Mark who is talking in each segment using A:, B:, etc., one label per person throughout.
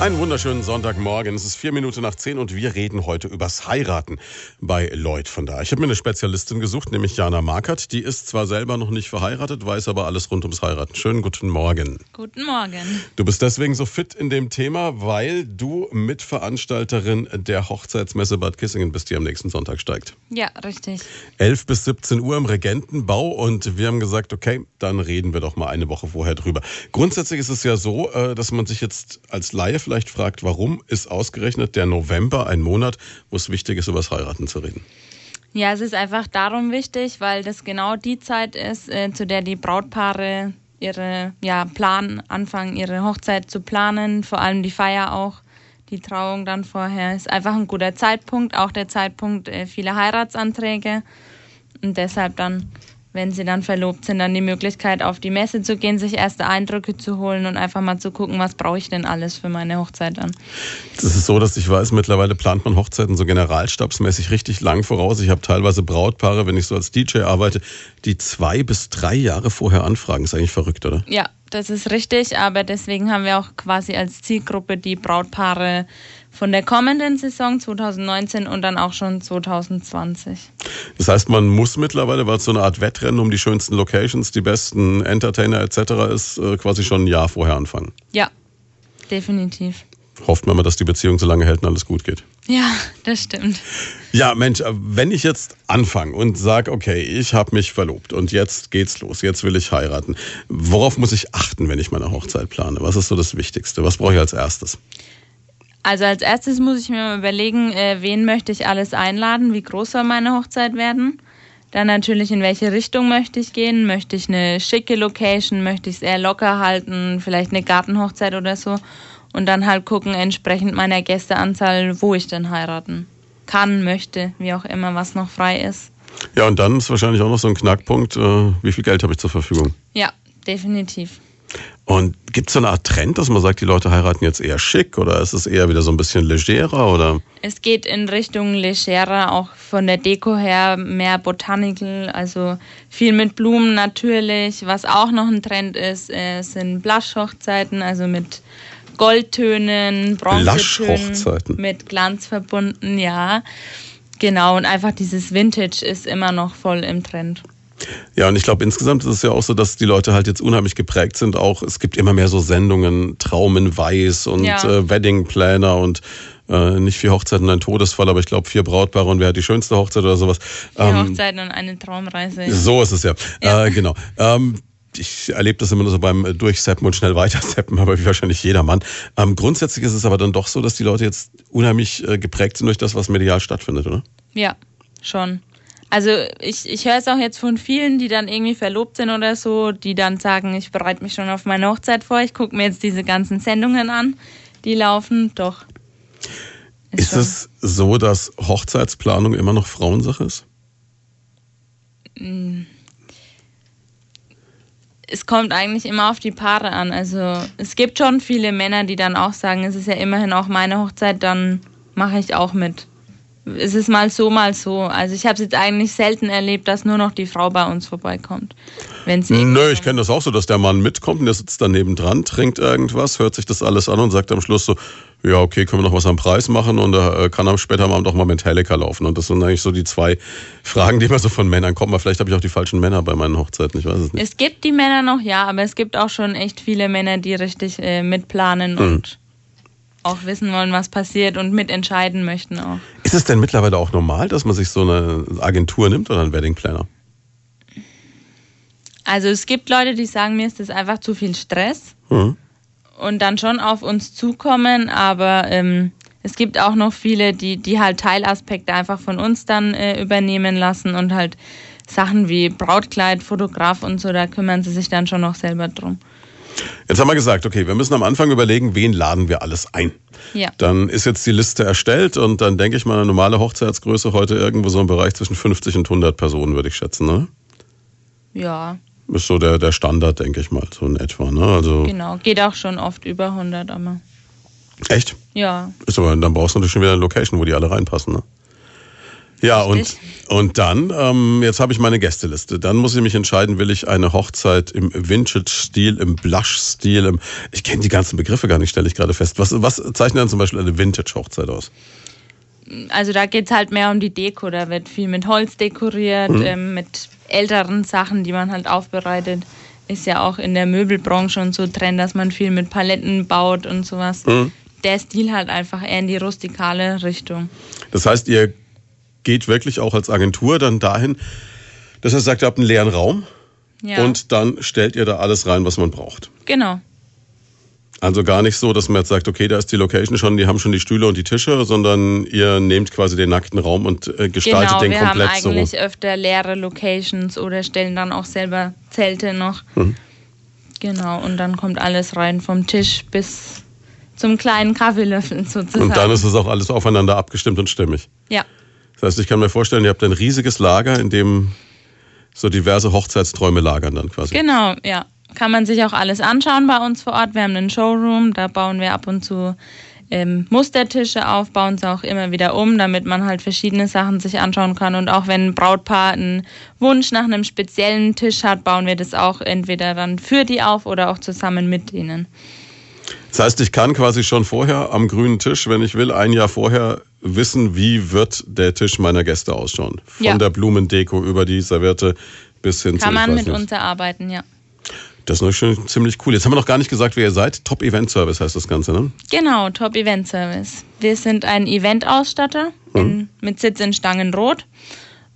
A: Einen wunderschönen Sonntagmorgen. Es ist vier Minuten nach zehn und wir reden heute übers Heiraten bei Lloyd von da. Ich habe mir eine Spezialistin gesucht, nämlich Jana Markert. Die ist zwar selber noch nicht verheiratet, weiß aber alles rund ums Heiraten. Schönen guten Morgen.
B: Guten Morgen.
A: Du bist deswegen so fit in dem Thema, weil du Mitveranstalterin der Hochzeitsmesse Bad Kissingen bist, die am nächsten Sonntag steigt.
B: Ja, richtig.
A: 11 bis 17 Uhr im Regentenbau und wir haben gesagt, okay, dann reden wir doch mal eine Woche vorher drüber. Grundsätzlich ist es ja so, äh, dass man sich jetzt als Laie vielleicht fragt, warum ist ausgerechnet der November ein Monat, wo es wichtig ist, über das Heiraten zu reden?
B: Ja, es ist einfach darum wichtig, weil das genau die Zeit ist, äh, zu der die Brautpaare ihre ja, Plan anfangen, ihre Hochzeit zu planen, vor allem die Feier auch, die Trauung dann vorher. Ist einfach ein guter Zeitpunkt, auch der Zeitpunkt äh, vieler Heiratsanträge und deshalb dann wenn sie dann verlobt sind, dann die Möglichkeit, auf die Messe zu gehen, sich erste Eindrücke zu holen und einfach mal zu gucken, was brauche ich denn alles für meine Hochzeit dann.
A: Es ist so, dass ich weiß, mittlerweile plant man Hochzeiten so generalstabsmäßig richtig lang voraus. Ich habe teilweise Brautpaare, wenn ich so als DJ arbeite, die zwei bis drei Jahre vorher anfragen. Ist eigentlich verrückt, oder?
B: Ja, das ist richtig, aber deswegen haben wir auch quasi als Zielgruppe die Brautpaare von der kommenden Saison 2019 und dann auch schon 2020.
A: Das heißt, man muss mittlerweile, weil es so eine Art Wettrennen um die schönsten Locations, die besten Entertainer etc. ist, äh, quasi schon ein Jahr vorher anfangen.
B: Ja, definitiv.
A: Hofft man mal, dass die Beziehung so lange hält und alles gut geht.
B: Ja, das stimmt.
A: Ja, Mensch, äh, wenn ich jetzt anfange und sage, okay, ich habe mich verlobt und jetzt geht's los, jetzt will ich heiraten. Worauf muss ich achten, wenn ich meine Hochzeit plane? Was ist so das Wichtigste? Was brauche ich als erstes?
B: Also als erstes muss ich mir mal überlegen, äh, wen möchte ich alles einladen, wie groß soll meine Hochzeit werden. Dann natürlich, in welche Richtung möchte ich gehen. Möchte ich eine schicke Location, möchte ich es eher locker halten, vielleicht eine Gartenhochzeit oder so. Und dann halt gucken, entsprechend meiner Gästeanzahl, wo ich denn heiraten kann, möchte, wie auch immer, was noch frei ist.
A: Ja, und dann ist wahrscheinlich auch noch so ein Knackpunkt, äh, wie viel Geld habe ich zur Verfügung?
B: Ja, definitiv.
A: Und gibt es so eine Art Trend, dass man sagt, die Leute heiraten jetzt eher schick oder ist es eher wieder so ein bisschen legerer oder?
B: Es geht in Richtung legerer, auch von der Deko her mehr Botanical, also viel mit Blumen natürlich. Was auch noch ein Trend ist, äh, sind Blush-Hochzeiten, also mit Goldtönen, Bronzetönen, mit Glanz verbunden, ja. Genau, und einfach dieses Vintage ist immer noch voll im Trend.
A: Ja, und ich glaube, insgesamt ist es ja auch so, dass die Leute halt jetzt unheimlich geprägt sind. Auch es gibt immer mehr so Sendungen, Traum in Weiß und ja. äh, Wedding Planner und äh, nicht vier Hochzeiten, ein Todesfall, aber ich glaube vier Brautpaare und wer hat die schönste Hochzeit oder sowas.
B: Vier ähm, Hochzeiten und eine Traumreise.
A: So ist es ja. ja. Äh, genau. Ähm, ich erlebe das immer nur so beim Durchseppen und schnell weiterseppen, aber wie wahrscheinlich jeder Mann. Ähm, grundsätzlich ist es aber dann doch so, dass die Leute jetzt unheimlich äh, geprägt sind durch das, was medial stattfindet, oder?
B: Ja, schon. Also ich, ich höre es auch jetzt von vielen, die dann irgendwie verlobt sind oder so, die dann sagen, ich bereite mich schon auf meine Hochzeit vor, ich gucke mir jetzt diese ganzen Sendungen an, die laufen. Doch.
A: Ist, ist es so, dass Hochzeitsplanung immer noch Frauensache ist?
B: Mm. Es kommt eigentlich immer auf die Paare an. Also es gibt schon viele Männer, die dann auch sagen, es ist ja immerhin auch meine Hochzeit, dann mache ich auch mit es ist mal so, mal so. Also ich habe es jetzt eigentlich selten erlebt, dass nur noch die Frau bei uns vorbeikommt.
A: Wenn's Nö, ich kenne das auch so, dass der Mann mitkommt und der sitzt daneben dran, trinkt irgendwas, hört sich das alles an und sagt am Schluss so, ja, okay, können wir noch was am Preis machen und da äh, kann am später mal doch mal Metallica laufen. Und das sind eigentlich so die zwei Fragen, die immer so von Männern kommen. Aber vielleicht habe ich auch die falschen Männer bei meinen Hochzeiten, ich weiß es nicht.
B: Es gibt die Männer noch, ja, aber es gibt auch schon echt viele Männer, die richtig äh, mitplanen mhm. und auch wissen wollen, was passiert und mitentscheiden möchten auch.
A: Ist es denn mittlerweile auch normal, dass man sich so eine Agentur nimmt oder einen Wedding Planner?
B: Also es gibt Leute, die sagen, mir ist das einfach zu viel Stress mhm. und dann schon auf uns zukommen, aber ähm, es gibt auch noch viele, die, die halt Teilaspekte einfach von uns dann äh, übernehmen lassen und halt Sachen wie Brautkleid, Fotograf und so, da kümmern sie sich dann schon noch selber drum.
A: Jetzt haben wir gesagt, okay, wir müssen am Anfang überlegen, wen laden wir alles ein.
B: Ja.
A: Dann ist jetzt die Liste erstellt und dann denke ich mal, eine normale Hochzeitsgröße heute irgendwo so im Bereich zwischen 50 und 100 Personen, würde ich schätzen, ne?
B: Ja.
A: Ist so der, der Standard, denke ich mal, so in etwa, ne?
B: Also genau, geht auch schon oft über 100, aber.
A: Echt?
B: Ja.
A: Ist aber, dann brauchst du natürlich schon wieder eine Location, wo die alle reinpassen, ne? Ja, und, und dann, ähm, jetzt habe ich meine Gästeliste. Dann muss ich mich entscheiden, will ich eine Hochzeit im Vintage-Stil, im Blush-Stil, im, ich kenne die ganzen Begriffe gar nicht, stelle ich gerade fest. Was, was zeichnet dann zum Beispiel eine Vintage-Hochzeit aus?
B: Also da geht's halt mehr um die Deko. Da wird viel mit Holz dekoriert, ähm, mit älteren Sachen, die man halt aufbereitet. Ist ja auch in der Möbelbranche und so Trend, dass man viel mit Paletten baut und sowas. Der Stil halt einfach eher in die rustikale Richtung.
A: Das heißt, ihr geht wirklich auch als Agentur dann dahin, dass ihr sagt, ihr habt einen leeren Raum
B: Ja.
A: und dann stellt ihr da alles rein, was man braucht.
B: genau.
A: Also gar nicht so, dass man jetzt sagt, okay, da ist die Location schon, die haben schon die Stühle und die Tische, sondern ihr nehmt quasi den nackten Raum und äh, gestaltet
B: Genau,
A: den
B: wir haben
A: komplett so.
B: eigentlich öfter leere Locations oder stellen dann auch selber Zelte noch.
A: Mhm.
B: Genau, und dann kommt alles rein vom Tisch bis zum kleinen Kaffeelöffel sozusagen.
A: Und dann ist es auch alles aufeinander abgestimmt und stimmig.
B: ja,
A: Das heißt, ich kann mir vorstellen, ihr habt ein riesiges Lager, in dem so diverse Hochzeitsträume lagern dann quasi.
B: genau, ja. Kann man sich auch alles anschauen bei uns vor Ort. Wir haben einen Showroom, da bauen wir ab und zu ähm, Mustertische auf, bauen sie auch immer wieder um, damit man halt verschiedene Sachen sich anschauen kann. Und auch wenn ein Brautpaar einen Wunsch nach einem speziellen Tisch hat, bauen wir das auch entweder dann für die auf oder auch zusammen mit denen.
A: Das heißt, ich kann quasi schon vorher am grünen Tisch, wenn ich will, ein Jahr vorher wissen, wie wird der Tisch meiner Gäste ausschauen. Von
B: Ja.
A: der Blumendeko über die Serviette bis hin zu
B: Kann man mit
A: nicht.
B: uns erarbeiten, ja.
A: Das ist natürlich schon ziemlich cool. Jetzt haben wir noch gar nicht gesagt, wer ihr seid. Top Event Service heißt das Ganze, ne?
B: Genau, Top Event Service. Wir sind ein Eventausstatter in, mit Sitz in Stangenrot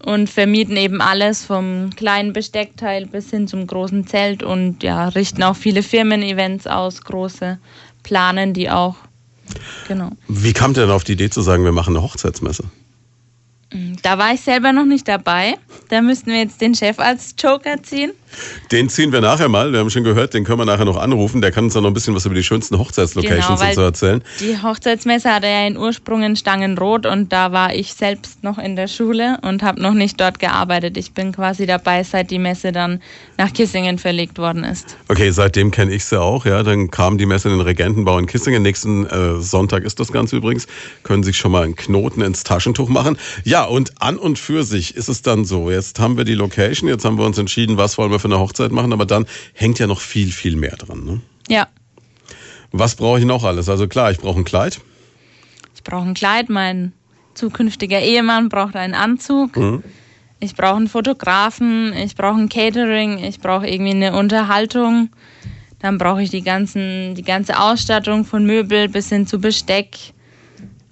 B: und vermieten eben alles vom kleinen Besteckteil bis hin zum großen Zelt und ja, richten auch viele Firmen-Events aus, große, planen die auch. Genau.
A: Wie kam ihr denn auf die Idee zu sagen, wir machen eine Hochzeitsmesse?
B: Da war ich selber noch nicht dabei. Da müssten wir jetzt den Chef als Joker ziehen.
A: Den ziehen wir nachher mal. Wir haben schon gehört, den können wir nachher noch anrufen. Der kann uns dann noch ein bisschen was über die schönsten Hochzeitslocations
B: Genau,
A: und so erzählen.
B: Die Hochzeitsmesse hatte ja einen Ursprung in Stangenrot und da war ich selbst noch in der Schule und habe noch nicht dort gearbeitet. Ich bin quasi dabei, seit die Messe dann nach Kissingen verlegt worden ist.
A: Okay, seitdem kenne ich sie auch. Ja, dann kam die Messe in den Regentenbau in Kissingen. Nächsten äh, Sonntag ist das Ganze übrigens. Können sich schon mal einen Knoten ins Taschentuch machen. Ja, und an und für sich ist es dann so. Jetzt haben wir die Location, jetzt haben wir uns entschieden, was wollen wir für eine Hochzeit machen, aber dann hängt ja noch viel, viel mehr dran. Ne?
B: Ja,
A: Was brauche ich noch alles? Also klar, ich brauche ein Kleid.
B: ich brauche ein Kleid, mein zukünftiger Ehemann braucht einen Anzug. Ich brauche einen Fotografen, ich brauche ein Catering, ich brauche irgendwie eine Unterhaltung. Dann brauche ich die, ganzen, die ganze Ausstattung von Möbel bis hin zu Besteck.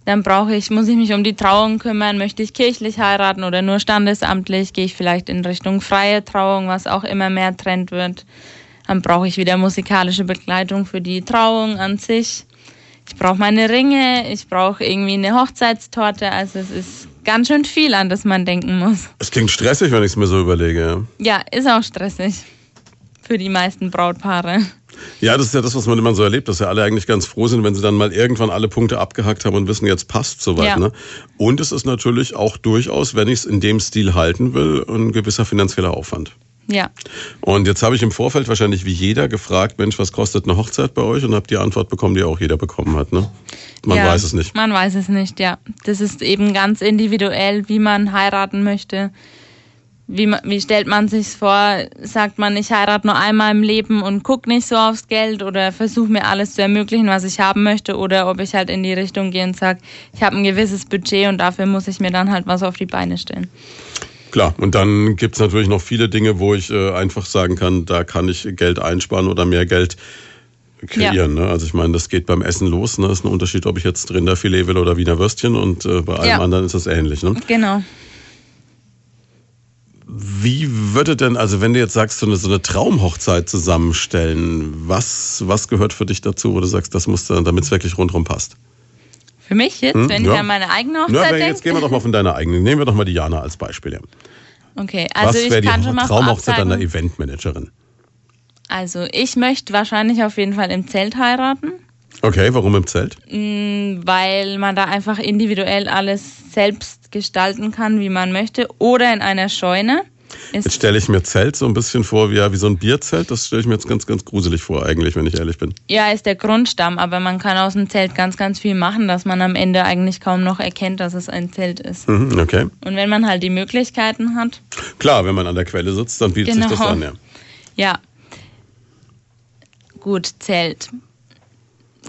B: Dann brauche ich, muss ich mich um die Trauung kümmern. Möchte ich kirchlich heiraten oder nur standesamtlich? Gehe ich vielleicht in Richtung freie Trauung, was auch immer mehr Trend wird. Dann brauche ich wieder musikalische Begleitung für die Trauung an sich. Ich brauche meine Ringe, ich brauche irgendwie eine Hochzeitstorte. Also es ist ganz schön viel, an das man denken muss.
A: Es klingt stressig, wenn ich es mir so überlege. Ja.
B: Ja, ist auch stressig für die meisten Brautpaare.
A: Ja, das ist ja das, was man immer so erlebt, dass ja alle eigentlich ganz froh sind, wenn sie dann mal irgendwann alle Punkte abgehakt haben und wissen, jetzt passt soweit.
B: Ja.
A: Ne? Und es ist natürlich auch durchaus, wenn ich es in dem Stil halten will, ein gewisser finanzieller Aufwand.
B: Ja,
A: Und jetzt habe ich im Vorfeld wahrscheinlich wie jeder gefragt, Mensch, was kostet eine Hochzeit bei euch? Und habe die Antwort bekommen, die auch jeder bekommen hat. Ne? Man
B: ja,
A: weiß es nicht.
B: Man weiß es nicht, ja. Das ist eben ganz individuell, wie man heiraten möchte. Wie, wie stellt man sich's vor? Sagt man, ich heirate nur einmal im Leben und guck nicht so aufs Geld oder versuche mir alles zu ermöglichen, was ich haben möchte, oder ob ich halt in die Richtung gehe und sage, ich habe ein gewisses Budget und dafür muss ich mir dann halt was auf die Beine stellen.
A: Klar, und dann gibt es natürlich noch viele Dinge, wo ich äh, einfach sagen kann, da kann ich Geld einsparen oder mehr Geld kreieren. Ne? Also ich meine, das geht beim Essen los. Ne? Das ist ein Unterschied, ob ich jetzt Rinderfilet will oder Wiener Würstchen und äh, bei allem
B: Ja.
A: anderen ist das ähnlich. Ne?
B: Genau.
A: Wie würde denn, also wenn du jetzt sagst, so eine, so eine Traumhochzeit zusammenstellen, was, was gehört für dich dazu, wo du sagst, das muss dann, damit es wirklich rundherum passt?
B: Für mich jetzt,
A: Hm,
B: wenn
A: ja.
B: ich an meine eigene
A: Ja,
B: Hochzeit
A: aber jetzt gehen wir
B: denke.
A: doch mal von deiner eigenen. Nehmen wir doch mal die Jana als Beispiel. Ja.
B: Okay, also
A: was
B: ich
A: die
B: kann schon mal vorab
A: Traumhochzeit einer Eventmanagerin?
B: Also ich möchte wahrscheinlich auf jeden Fall im Zelt heiraten.
A: Okay, warum im Zelt?
B: weil man da einfach individuell alles selbst gestalten kann, wie man möchte. Oder in einer Scheune.
A: Jetzt stelle ich mir Zelt so ein bisschen vor, wie, ja, wie so ein Bierzelt. Das stelle ich mir jetzt ganz, ganz gruselig vor, eigentlich, wenn ich ehrlich bin.
B: Ja, ist der Grundstamm, aber man kann aus dem Zelt ganz, ganz viel machen, dass man am Ende eigentlich kaum noch erkennt, dass es ein Zelt ist.
A: Mhm, okay.
B: Und wenn man halt die Möglichkeiten hat.
A: Klar, wenn man an der Quelle sitzt, dann bietet genau. sich das
B: genau.
A: an,
B: ja. Ja. Gut, Zelt.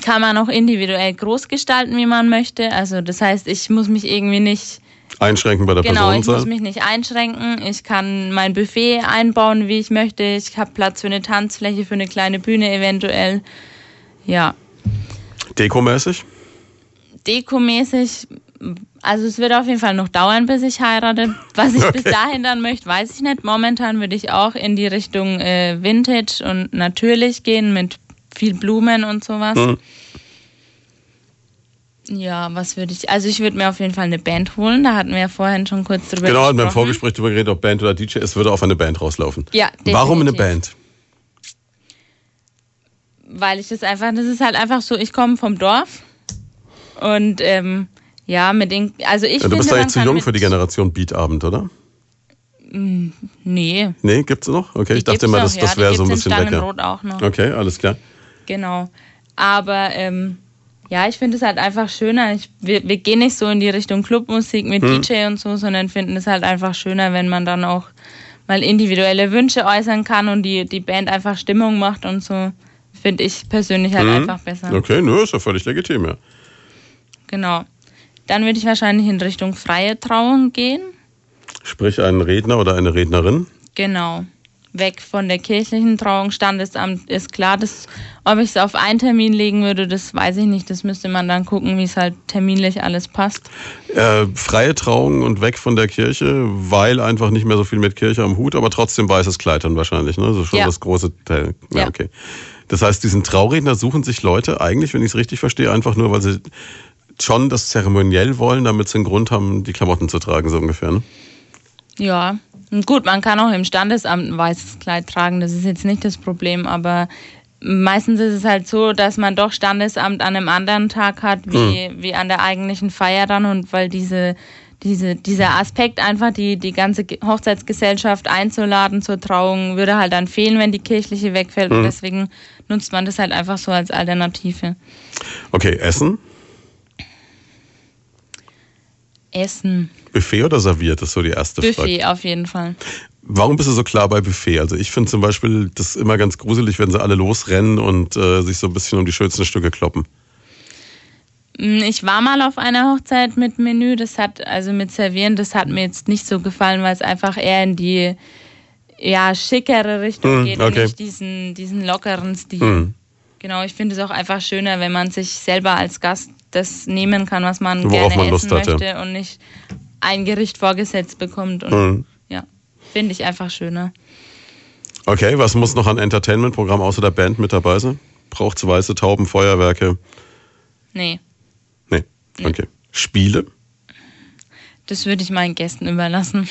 B: Kann man auch individuell groß gestalten, wie man möchte. Also das heißt, ich muss mich irgendwie nicht
A: Einschränken bei der
B: genau,
A: Personenzahl?
B: Genau, ich muss mich nicht einschränken. Ich kann mein Buffet einbauen, wie ich möchte. Ich habe Platz für eine Tanzfläche, für eine kleine Bühne eventuell. Ja.
A: Dekomäßig?
B: Dekomäßig, also es wird auf jeden Fall noch dauern, bis ich heirate. Was ich okay. bis dahin dann möchte, weiß ich nicht. Momentan würde ich auch in die Richtung äh, Vintage und natürlich gehen mit viel Blumen und sowas. Mhm. Ja, was würde ich. Also ich würde mir auf jeden Fall eine Band holen. Da hatten wir ja vorhin schon kurz drüber
A: genau,
B: gesprochen.
A: Genau, beim Vorgespräch darüber geredet, ob Band oder DJ. Es würde auf eine Band rauslaufen.
B: Ja,
A: definitiv. Warum eine Band?
B: Weil ich das einfach, das ist halt einfach so, ich komme vom Dorf und ähm, ja, mit den, also ich
A: ja, Du bist eigentlich zu jung für die Generation Beatabend, oder?
B: Mm, nee.
A: Nee, gibt's noch? Okay,
B: die
A: ich dachte immer, das,
B: ja,
A: das wäre so ein bisschen weg.
B: Ja. auch noch.
A: Okay, alles klar.
B: Genau. Aber ähm, ja, ich finde es halt einfach schöner. Ich, wir, wir gehen nicht so in die Richtung Clubmusik mit hm. DJ und so, sondern finden es halt einfach schöner, wenn man dann auch mal individuelle Wünsche äußern kann und die, die Band einfach Stimmung macht und so. Finde ich persönlich halt hm. einfach besser.
A: Okay, nö, ist ja völlig legitim, ja.
B: Genau. Dann würde ich wahrscheinlich in Richtung freie Trauung gehen.
A: Sprich einen Redner oder eine Rednerin?
B: Genau weg von der kirchlichen Trauung. Standesamt ist klar, dass, ob ich es auf einen Termin legen würde, das weiß ich nicht. Das müsste man dann gucken, wie es halt terminlich alles passt.
A: Äh, freie Trauung und weg von der Kirche, weil einfach nicht mehr so viel mit Kirche am Hut, aber trotzdem weißes Kleid dann wahrscheinlich, ne? Das ist schon ja. das große Teil. Ja, ja, okay. Das heißt, diesen Trauredner suchen sich Leute eigentlich, wenn ich es richtig verstehe, einfach nur, weil sie schon das zeremoniell wollen, damit sie einen Grund haben, die Klamotten zu tragen, so ungefähr, ne?
B: Ja, Gut, man kann auch im Standesamt ein weißes Kleid tragen, das ist jetzt nicht das Problem, aber meistens ist es halt so, dass man doch Standesamt an einem anderen Tag hat, wie, mhm. wie an der eigentlichen Feier dann und weil diese, diese, dieser Aspekt einfach, die, die ganze Hochzeitsgesellschaft einzuladen zur Trauung, würde halt dann fehlen, wenn die kirchliche wegfällt mhm. und deswegen nutzt man das halt einfach so als Alternative.
A: Okay, Essen?
B: Essen.
A: Buffet oder serviert, ist so die erste
B: Buffet
A: Frage.
B: Buffet auf jeden Fall.
A: Warum bist du so klar bei Buffet? Also ich finde zum Beispiel das immer ganz gruselig, wenn sie alle losrennen und äh, sich so ein bisschen um die schönsten Stücke kloppen.
B: Mm, ich war mal auf einer Hochzeit mit Menü, das hat, also mit Servieren, das hat mir jetzt nicht so gefallen, weil es einfach eher in die ja, schickere Richtung mm, geht okay. und nicht diesen, diesen lockeren Stil. Mm. Genau, ich finde es auch einfach schöner, wenn man sich selber als Gast das nehmen kann, was man Worauf gerne man essen hat, möchte ja. und nicht ein Gericht vorgesetzt bekommt. Und mhm. ja, finde ich einfach schöner.
A: Okay, was muss noch an Entertainment-Programm außer der Band mit dabei sein? Braucht es weiße Tauben, Feuerwerke?
B: Nee.
A: Nee, okay. Nee. Spiele?
B: Das würde ich meinen Gästen überlassen.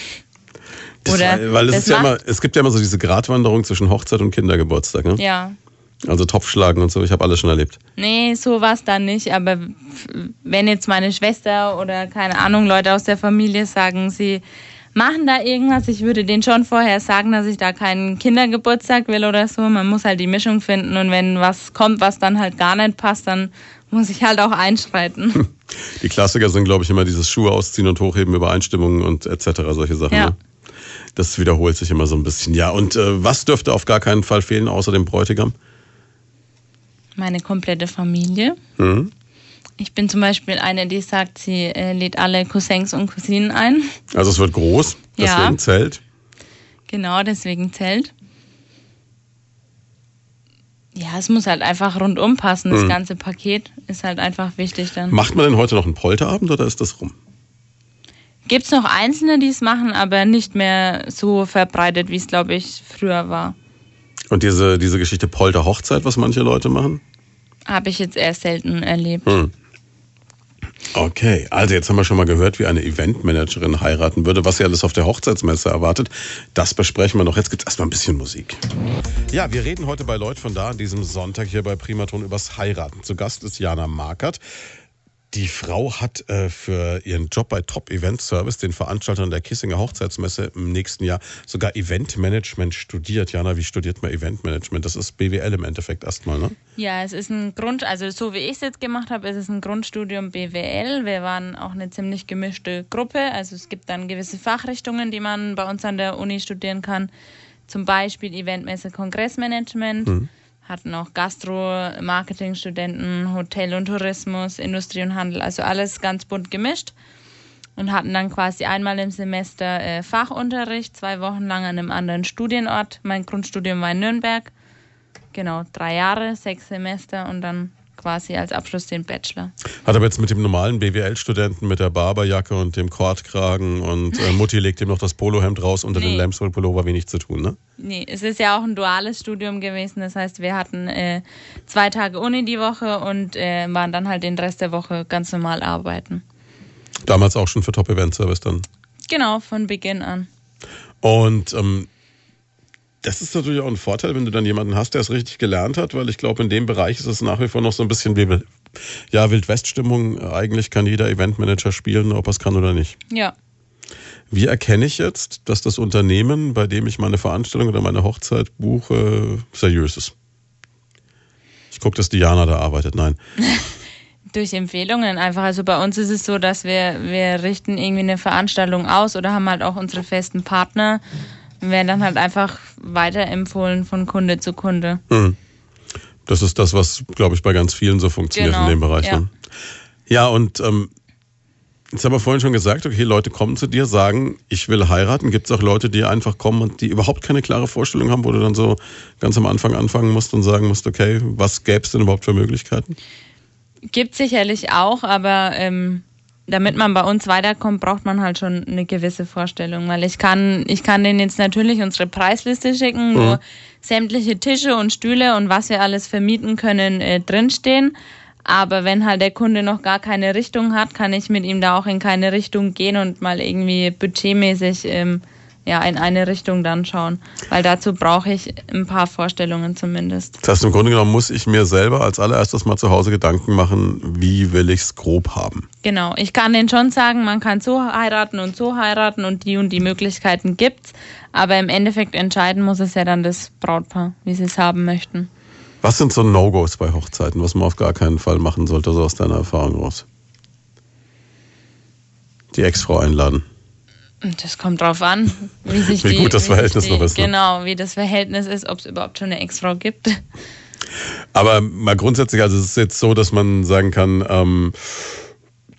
A: Oder weil es, ist ja immer, es gibt ja immer so diese Gratwanderung zwischen Hochzeit und Kindergeburtstag, ne?
B: Ja.
A: Also Topfschlagen und so, ich habe alles schon erlebt.
B: Nee, so war es dann nicht. Aber wenn jetzt meine Schwester oder keine Ahnung, Leute aus der Familie sagen, sie machen da irgendwas, ich würde denen schon vorher sagen, dass ich da keinen Kindergeburtstag will oder so. Man muss halt die Mischung finden und wenn was kommt, was dann halt gar nicht passt, dann muss ich halt auch einschreiten.
A: Die Klassiker sind, glaube ich, immer dieses Schuhe ausziehen und hochheben, Übereinstimmungen und etc. solche Sachen. Ja. Ne? Das wiederholt sich immer so ein bisschen. Ja, und äh, was dürfte auf gar keinen Fall fehlen, außer dem Bräutigam?
B: Meine komplette Familie. Mhm. Ich bin zum Beispiel eine, die sagt, sie äh, lädt alle Cousins und Cousinen ein.
A: Also es wird groß, deswegen ja. Zelt.
B: Genau, deswegen Zelt. Ja, es muss halt einfach rundum passen. Das mhm. ganze Paket ist halt einfach wichtig dann.
A: Macht man denn heute noch einen Polterabend oder ist das rum?
B: Gibt es noch Einzelne, die es machen, aber nicht mehr so verbreitet, wie es, glaube ich, früher war.
A: Und diese, diese Geschichte Polter-Hochzeit, was manche Leute machen?
B: Habe ich jetzt erst selten erlebt. Hm.
A: Okay, also jetzt haben wir schon mal gehört, wie eine Eventmanagerin heiraten würde, was sie alles auf der Hochzeitsmesse erwartet. Das besprechen wir noch. Jetzt gibt es erstmal ein bisschen Musik. Ja, wir reden heute bei Leut von da an diesem Sonntag hier bei Primaton übers Heiraten. Zu Gast ist Jana Markert. Die Frau hat äh, für ihren Job bei Top Event Service, den Veranstaltern der Kissinger Hochzeitsmesse im nächsten Jahr, sogar Eventmanagement studiert. Jana, wie studiert man Eventmanagement? Das ist BWL im Endeffekt erstmal, ne?
B: Ja, es ist ein Grund, also so wie ich es jetzt gemacht habe, ist es ein Grundstudium BWL. Wir waren auch eine ziemlich gemischte Gruppe. Also es gibt dann gewisse Fachrichtungen, die man bei uns an der Uni studieren kann. Zum Beispiel Eventmesse Kongressmanagement. Mhm hatten auch Gastro, Marketingstudenten, Hotel und Tourismus, Industrie und Handel, also alles ganz bunt gemischt und hatten dann quasi einmal im Semester äh, Fachunterricht, zwei Wochen lang an einem anderen Studienort. Mein Grundstudium war in Nürnberg. Genau, drei Jahre, sechs Semester und dann quasi als Abschluss den Bachelor.
A: Hat aber jetzt mit dem normalen BWL-Studenten mit der Barberjacke und dem Kordkragen und äh, Mutti legt ihm noch das Polohemd raus unter nee. den Lambswool-Pullover wenig zu tun, ne?
B: Nee, es ist ja auch ein duales Studium gewesen. Das heißt, wir hatten äh, zwei Tage Uni die Woche und äh, waren dann halt den Rest der Woche ganz normal arbeiten.
A: Damals auch schon für Top Event Service dann?
B: Genau, von Beginn an.
A: Und ähm, das ist natürlich auch ein Vorteil, wenn du dann jemanden hast, der es richtig gelernt hat, weil ich glaube, in dem Bereich ist es nach wie vor noch so ein bisschen wie ja, Wildwest-Stimmung. Eigentlich kann jeder Eventmanager spielen, ob er es kann oder nicht.
B: Ja.
A: Wie erkenne ich jetzt, dass das Unternehmen, bei dem ich meine Veranstaltung oder meine Hochzeit buche, seriös ist? Ich gucke, dass Diana da arbeitet. Nein.
B: Durch Empfehlungen einfach. Also bei uns ist es so, dass wir, wir richten irgendwie eine Veranstaltung aus oder haben halt auch unsere festen Partner werden dann halt einfach weiterempfohlen von Kunde zu Kunde.
A: Hm. Das ist das, was, glaube ich, bei ganz vielen so funktioniert genau, in dem Bereich. Ja, ne? ja und ähm, jetzt haben wir vorhin schon gesagt, okay, Leute kommen zu dir, sagen, ich will heiraten. Gibt es auch Leute, die einfach kommen und die überhaupt keine klare Vorstellung haben, wo du dann so ganz am Anfang anfangen musst und sagen musst, okay, was gäbe es denn überhaupt für Möglichkeiten?
B: Gibt sicherlich auch, aber ähm, damit man bei uns weiterkommt, braucht man halt schon eine gewisse Vorstellung, weil ich kann, ich kann denen jetzt natürlich unsere Preisliste schicken, mhm. wo sämtliche Tische und Stühle und was wir alles vermieten können äh, drinstehen. Aber wenn halt der Kunde noch gar keine Richtung hat, kann ich mit ihm da auch in keine Richtung gehen und mal irgendwie budgetmäßig ähm, ja, in eine Richtung dann schauen. Weil dazu brauche ich ein paar Vorstellungen zumindest.
A: Das heißt, im Grunde genommen muss ich mir selber als allererstes mal zu Hause Gedanken machen, wie will ich es grob haben.
B: Genau, ich kann denen schon sagen, man kann so heiraten und so heiraten und die und die Möglichkeiten gibt's. Aber im Endeffekt entscheiden muss es ja dann das Brautpaar, wie sie es haben möchten.
A: Was sind so No-Gos bei Hochzeiten, was man auf gar keinen Fall machen sollte, so aus deiner Erfahrung raus? Die Ex-Frau einladen.
B: Das kommt drauf an, wie sich
A: wie
B: die,
A: gut das Verhältnis die, noch ist.
B: Ne? Genau, wie das Verhältnis ist, ob es überhaupt schon eine Ex-Frau gibt.
A: Aber mal grundsätzlich, also es ist jetzt so, dass man sagen kann, ähm,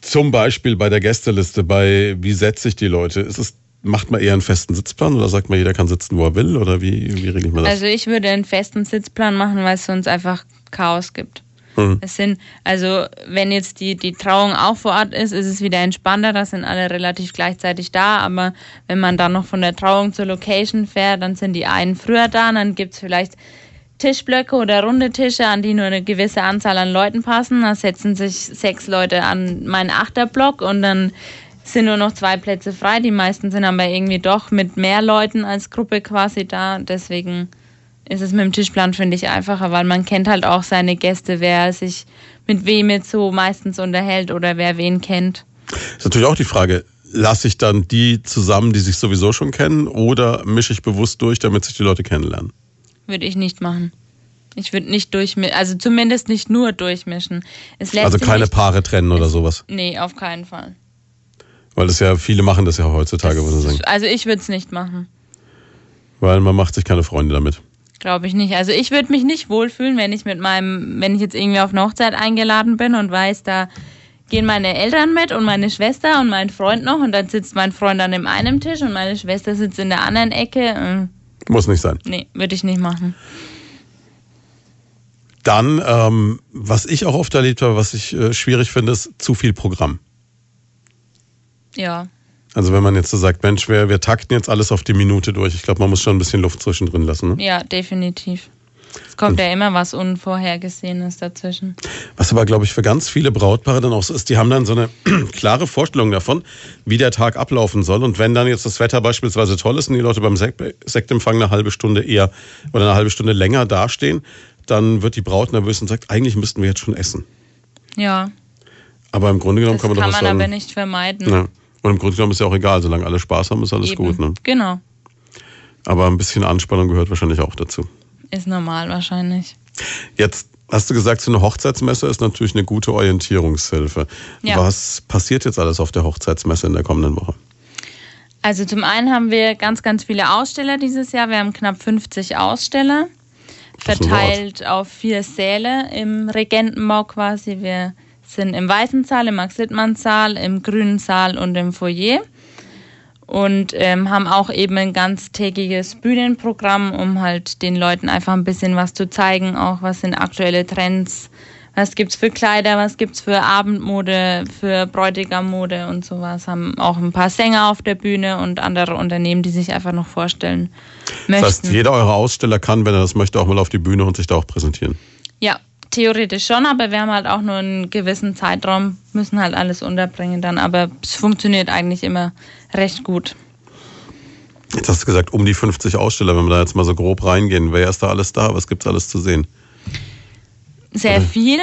A: zum Beispiel bei der Gästeliste, bei wie setze ich die Leute, ist es Macht man eher einen festen Sitzplan oder sagt man, jeder kann sitzen, wo er will? Oder wie, wie regelt man das?
B: Also ich würde einen festen Sitzplan machen, weil es sonst einfach Chaos gibt. Mhm. Es sind, also wenn jetzt die, die Trauung auch vor Ort ist, ist es wieder entspannter, da sind alle relativ gleichzeitig da, aber wenn man dann noch von der Trauung zur Location fährt, dann sind die einen früher da, dann gibt es vielleicht Tischblöcke oder runde Tische, an die nur eine gewisse Anzahl an Leuten passen. Da setzen sich sechs Leute an meinen Achterblock und dann sind nur noch zwei Plätze frei. Die meisten sind aber irgendwie doch mit mehr Leuten als Gruppe quasi da. Deswegen ist es mit dem Tischplan, finde ich, einfacher, weil man kennt halt auch seine Gäste, wer sich mit wem jetzt so meistens unterhält oder wer wen kennt.
A: Ist natürlich auch die Frage, lasse ich dann die zusammen, die sich sowieso schon kennen, oder mische ich bewusst durch, damit sich die Leute kennenlernen?
B: Würde ich nicht machen. Ich würde nicht durchmischen, also zumindest nicht nur durchmischen.
A: also keine Paare trennen oder sowas?
B: Nee, auf keinen Fall.
A: Weil das ja, viele machen das ja heutzutage, würde ich sagen.
B: Also ich würde es nicht machen.
A: Weil man macht sich keine Freunde damit.
B: Glaube ich nicht. Also ich würde mich nicht wohlfühlen, wenn ich mit meinem, wenn ich jetzt irgendwie auf eine Hochzeit eingeladen bin und weiß, da gehen meine Eltern mit und meine Schwester und mein Freund noch und dann sitzt mein Freund an dem einen Tisch und meine Schwester sitzt in der anderen Ecke.
A: Muss nicht sein.
B: Nee, würde ich nicht machen.
A: Dann, ähm, was ich auch oft erlebt habe, was ich äh, schwierig finde, ist zu viel Programm.
B: Ja.
A: Also wenn man jetzt so sagt, Mensch, wir, wir takten jetzt alles auf die Minute durch. Ich glaube, man muss schon ein bisschen Luft zwischendrin lassen. Ne?
B: Ja, definitiv. Es kommt ja immer was Unvorhergesehenes dazwischen.
A: Was aber, glaube ich, für ganz viele Brautpaare dann auch so ist, die haben dann so eine klare Vorstellung davon, wie der Tag ablaufen soll. Und wenn dann jetzt das Wetter beispielsweise toll ist und die Leute beim Sekt Sektempfang eine halbe Stunde eher oder eine halbe Stunde länger dastehen, dann wird die Braut nervös und sagt, eigentlich müssten wir jetzt schon essen.
B: Ja.
A: Aber im Grunde genommen
B: Das
A: kann man
B: kann
A: doch was
B: man
A: sagen.
B: aber nicht vermeiden.
A: Ja. Und im Grunde genommen ist ja auch egal, solange alle Spaß haben, ist alles
B: Eben.
A: gut. Ne?
B: Genau.
A: Aber ein bisschen Anspannung gehört wahrscheinlich auch dazu.
B: Ist normal wahrscheinlich.
A: Jetzt hast du gesagt, so eine Hochzeitsmesse ist natürlich eine gute Orientierungshilfe.
B: Ja.
A: Was passiert jetzt alles auf der Hochzeitsmesse in der kommenden Woche?
B: Also zum einen haben wir ganz, ganz viele Aussteller dieses Jahr. Wir haben knapp 50 Aussteller, verteilt auf vier Säle im Regentenbau quasi. Wir sind im Weißen Saal, im Max-Littmann-Saal, im Grünen Saal und im Foyer. Und ähm, haben auch eben ein ganztägiges Bühnenprogramm, um halt den Leuten einfach ein bisschen was zu zeigen, auch was sind aktuelle Trends, was gibt's für Kleider, was gibt's für Abendmode, für Bräutigammode und sowas. Haben auch ein paar Sänger auf der Bühne und andere Unternehmen, die sich einfach noch vorstellen möchten.
A: Das heißt, jeder eurer Aussteller kann, wenn er das möchte, auch mal auf die Bühne und sich da auch präsentieren.
B: ja, theoretisch schon, aber wir haben halt auch nur einen gewissen Zeitraum, müssen halt alles unterbringen dann. Aber es funktioniert eigentlich immer recht gut.
A: Jetzt hast du gesagt, um die 50 Aussteller, wenn wir da jetzt mal so grob reingehen, wer ist da alles da? Was gibt's alles zu sehen?
B: Sehr viel.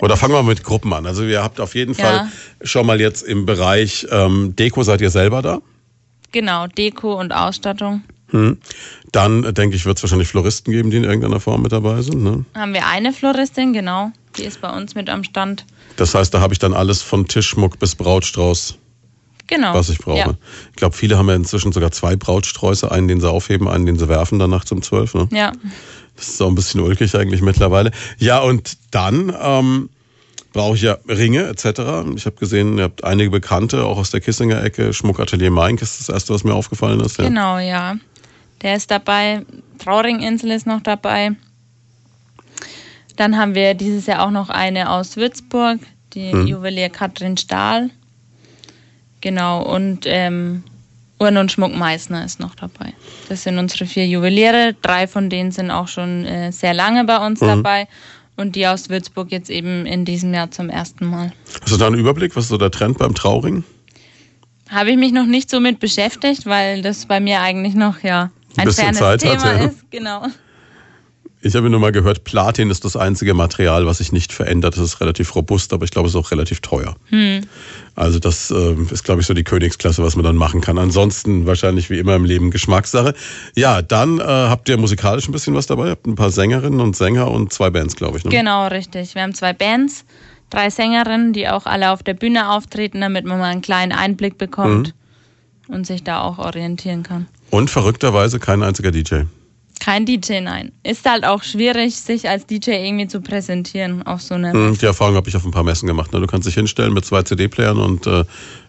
A: Oder fangen wir mit Gruppen an. Also ihr habt auf jeden
B: Ja.
A: Fall schon mal jetzt im Bereich ähm, Deko seid ihr selber da.
B: Genau, Deko und Ausstattung.
A: Hm. Dann äh, denke ich, wird es wahrscheinlich Floristen geben, die in irgendeiner Form mit dabei sind. Ne?
B: Haben wir eine Floristin, genau. Die ist bei uns mit am Stand.
A: Das heißt, da habe ich dann alles von Tischschmuck bis Brautstrauß,
B: Genau.
A: was ich brauche.
B: Ja.
A: Ich glaube, viele haben ja inzwischen sogar zwei Brautsträuße, einen, den sie aufheben, einen, den sie werfen dann nachts um zwölf. Ne?
B: ja.
A: Das ist auch ein bisschen ulkig eigentlich mittlerweile. Ja, und dann ähm, brauche ich ja Ringe etc. Ich habe gesehen, ihr habt einige Bekannte, auch aus der Kissinger Ecke. Schmuckatelier Mainz ist das erste, was mir aufgefallen ist. Ja.
B: Genau, ja. Der ist dabei. Trauringinsel ist noch dabei. Dann haben wir dieses Jahr auch noch eine aus Würzburg, die
A: Mhm.
B: Juwelier Katrin Stahl. Genau, und ähm, Uhren und Schmuck Meißner ist noch dabei. Das sind unsere vier Juweliere. Drei von denen sind auch schon äh, sehr lange bei uns
A: Mhm.
B: dabei. Und die aus Würzburg jetzt eben in diesem Jahr zum ersten Mal.
A: Hast du da einen Überblick? Was ist so der Trend beim Trauring?
B: Habe ich mich noch nicht so mit beschäftigt, weil das bei mir eigentlich noch ja ein
A: bisschen Zeit hat,
B: Thema
A: ja.
B: ist. Genau.
A: Ich habe nur mal gehört, Platin ist das einzige Material, was sich nicht verändert. Das ist relativ robust, aber ich glaube, es ist auch relativ teuer. Also das ähm, ist, glaube ich, so die Königsklasse, was man dann machen kann. Ansonsten wahrscheinlich wie immer im Leben Geschmackssache. Ja, dann äh, habt ihr musikalisch ein bisschen was dabei. Ihr habt ein paar Sängerinnen und Sänger und zwei Bands, glaube ich. Ne?
B: Genau, richtig. Wir haben zwei Bands, drei Sängerinnen, die auch alle auf der Bühne auftreten, damit man mal einen kleinen Einblick bekommt
A: Mhm.
B: und sich da auch orientieren kann.
A: Und verrückterweise kein einziger DJ.
B: Kein DJ, nein. Ist halt auch schwierig, sich als DJ irgendwie zu präsentieren auf so einer
A: Hm, Die Erfahrung habe ich auf ein paar Messen gemacht. Ne? Du kannst dich hinstellen mit zwei CD-Playern und äh,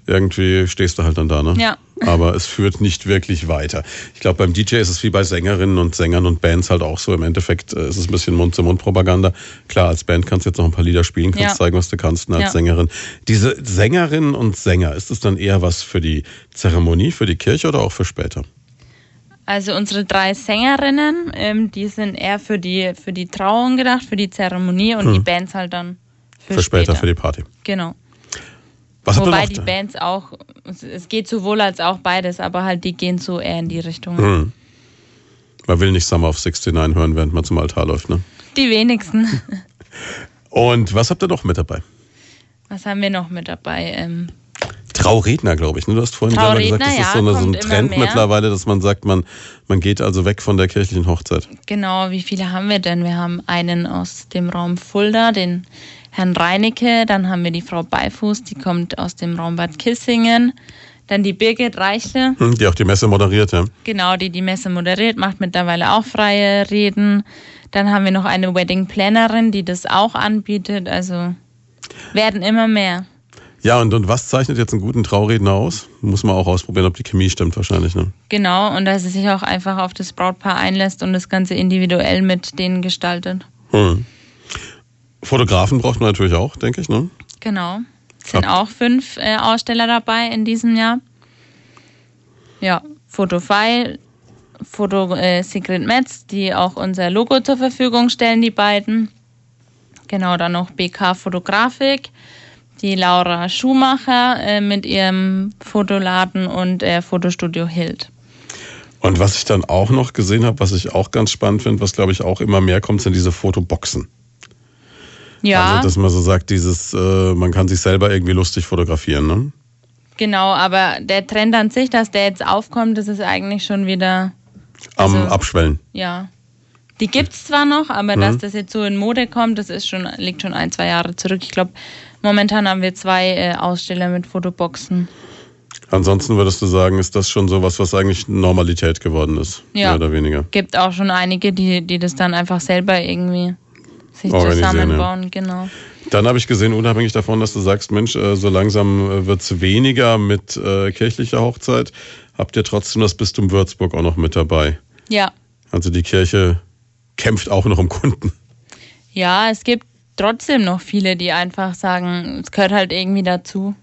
A: irgendwie stehst du halt dann da. Ne?
B: Ja.
A: Aber es führt nicht wirklich weiter. Ich glaube, beim DJ ist es wie bei Sängerinnen und Sängern und Bands halt auch so. Im Endeffekt äh, ist es ein bisschen Mund-zu-Mund-Propaganda. Klar, als Band kannst du jetzt noch ein paar Lieder spielen, kannst
B: Ja.
A: zeigen, was du kannst. Und als
B: Ja.
A: Sängerin. Diese Sängerinnen und Sänger, ist es dann eher was für die Zeremonie, für die Kirche oder auch für später?
B: Also unsere drei Sängerinnen, ähm, die sind eher für die, für die Trauung gedacht, für die Zeremonie und die Bands halt dann für,
A: Hm. Für später, für die Party.
B: Genau.
A: Was
B: Wobei die? Bands auch, es- es geht sowohl als auch beides, aber halt die gehen so eher in die Richtung.
A: Hm. Man will nicht Summer of 69 hören, während man zum Altar läuft. Ne?
B: Die wenigsten.
A: Und was habt ihr noch mit dabei?
B: Was haben wir noch mit dabei? Ähm,
A: Trauredner, glaube ich. Ne? Du hast vorhin selber gesagt, das ist
B: ja,
A: so, eine, so ein Trend mittlerweile, dass man sagt, man, man geht also weg von der kirchlichen Hochzeit.
B: genau, wie viele haben wir denn? Wir haben einen aus dem Raum Fulda, den Herrn Reinecke, dann haben wir die Frau Beifuß, die kommt aus dem Raum Bad Kissingen, dann die Birgit Reichle,
A: Hm, Die auch die Messe moderiert, ja.
B: genau, die die Messe moderiert, macht mittlerweile auch freie Reden. Dann haben wir noch eine Wedding Plannerin, die das auch anbietet, also werden immer mehr.
A: Ja, und, und was zeichnet jetzt einen guten Trauredner aus? Muss man auch ausprobieren, ob die Chemie stimmt wahrscheinlich. Ne?
B: Genau, und dass es sich auch einfach auf das Brautpaar einlässt und das Ganze individuell mit denen gestaltet.
A: Hm. Fotografen braucht man natürlich auch, denke ich. Ne?
B: Genau. Es sind
A: Ja.
B: auch fünf äh, Aussteller dabei in diesem Jahr. Ja, Fotofile, Foto äh, Sigrid Metz, die auch unser Logo zur Verfügung stellen, die beiden. Genau, dann noch BK Fotografik, die Laura Schumacher äh, mit ihrem Fotoladen und äh, Fotostudio Hild.
A: Und was ich dann auch noch gesehen habe, was ich auch ganz spannend finde, was glaube ich auch immer mehr kommt, sind diese Fotoboxen.
B: Ja.
A: Also, dass man so sagt, dieses, äh, man kann sich selber irgendwie lustig fotografieren, ne?
B: Genau, aber der Trend an sich, dass der jetzt aufkommt, das ist eigentlich schon wieder,
A: Am
B: Also-
A: Abschwellen.
B: ja. Die gibt's zwar noch, aber
A: Mhm.
B: dass das jetzt so in Mode kommt, das ist schon, liegt schon ein, zwei Jahre zurück. Ich glaube, momentan haben wir zwei äh, Aussteller mit Fotoboxen.
A: Ansonsten würdest du sagen, ist das schon sowas, was eigentlich Normalität geworden ist,
B: Ja.
A: mehr oder weniger.
B: Gibt auch schon einige, die, die das dann einfach selber irgendwie sich
A: Organisieren,
B: zusammenbauen, genau.
A: Dann habe ich gesehen, unabhängig davon, dass du sagst, Mensch, äh, so langsam wird es weniger mit äh, kirchlicher Hochzeit, habt ihr trotzdem das Bistum Würzburg auch noch mit dabei.
B: Ja.
A: Also die Kirche kämpft auch noch um Kunden.
B: Ja, es gibt trotzdem noch viele, die einfach sagen, es gehört halt irgendwie dazu.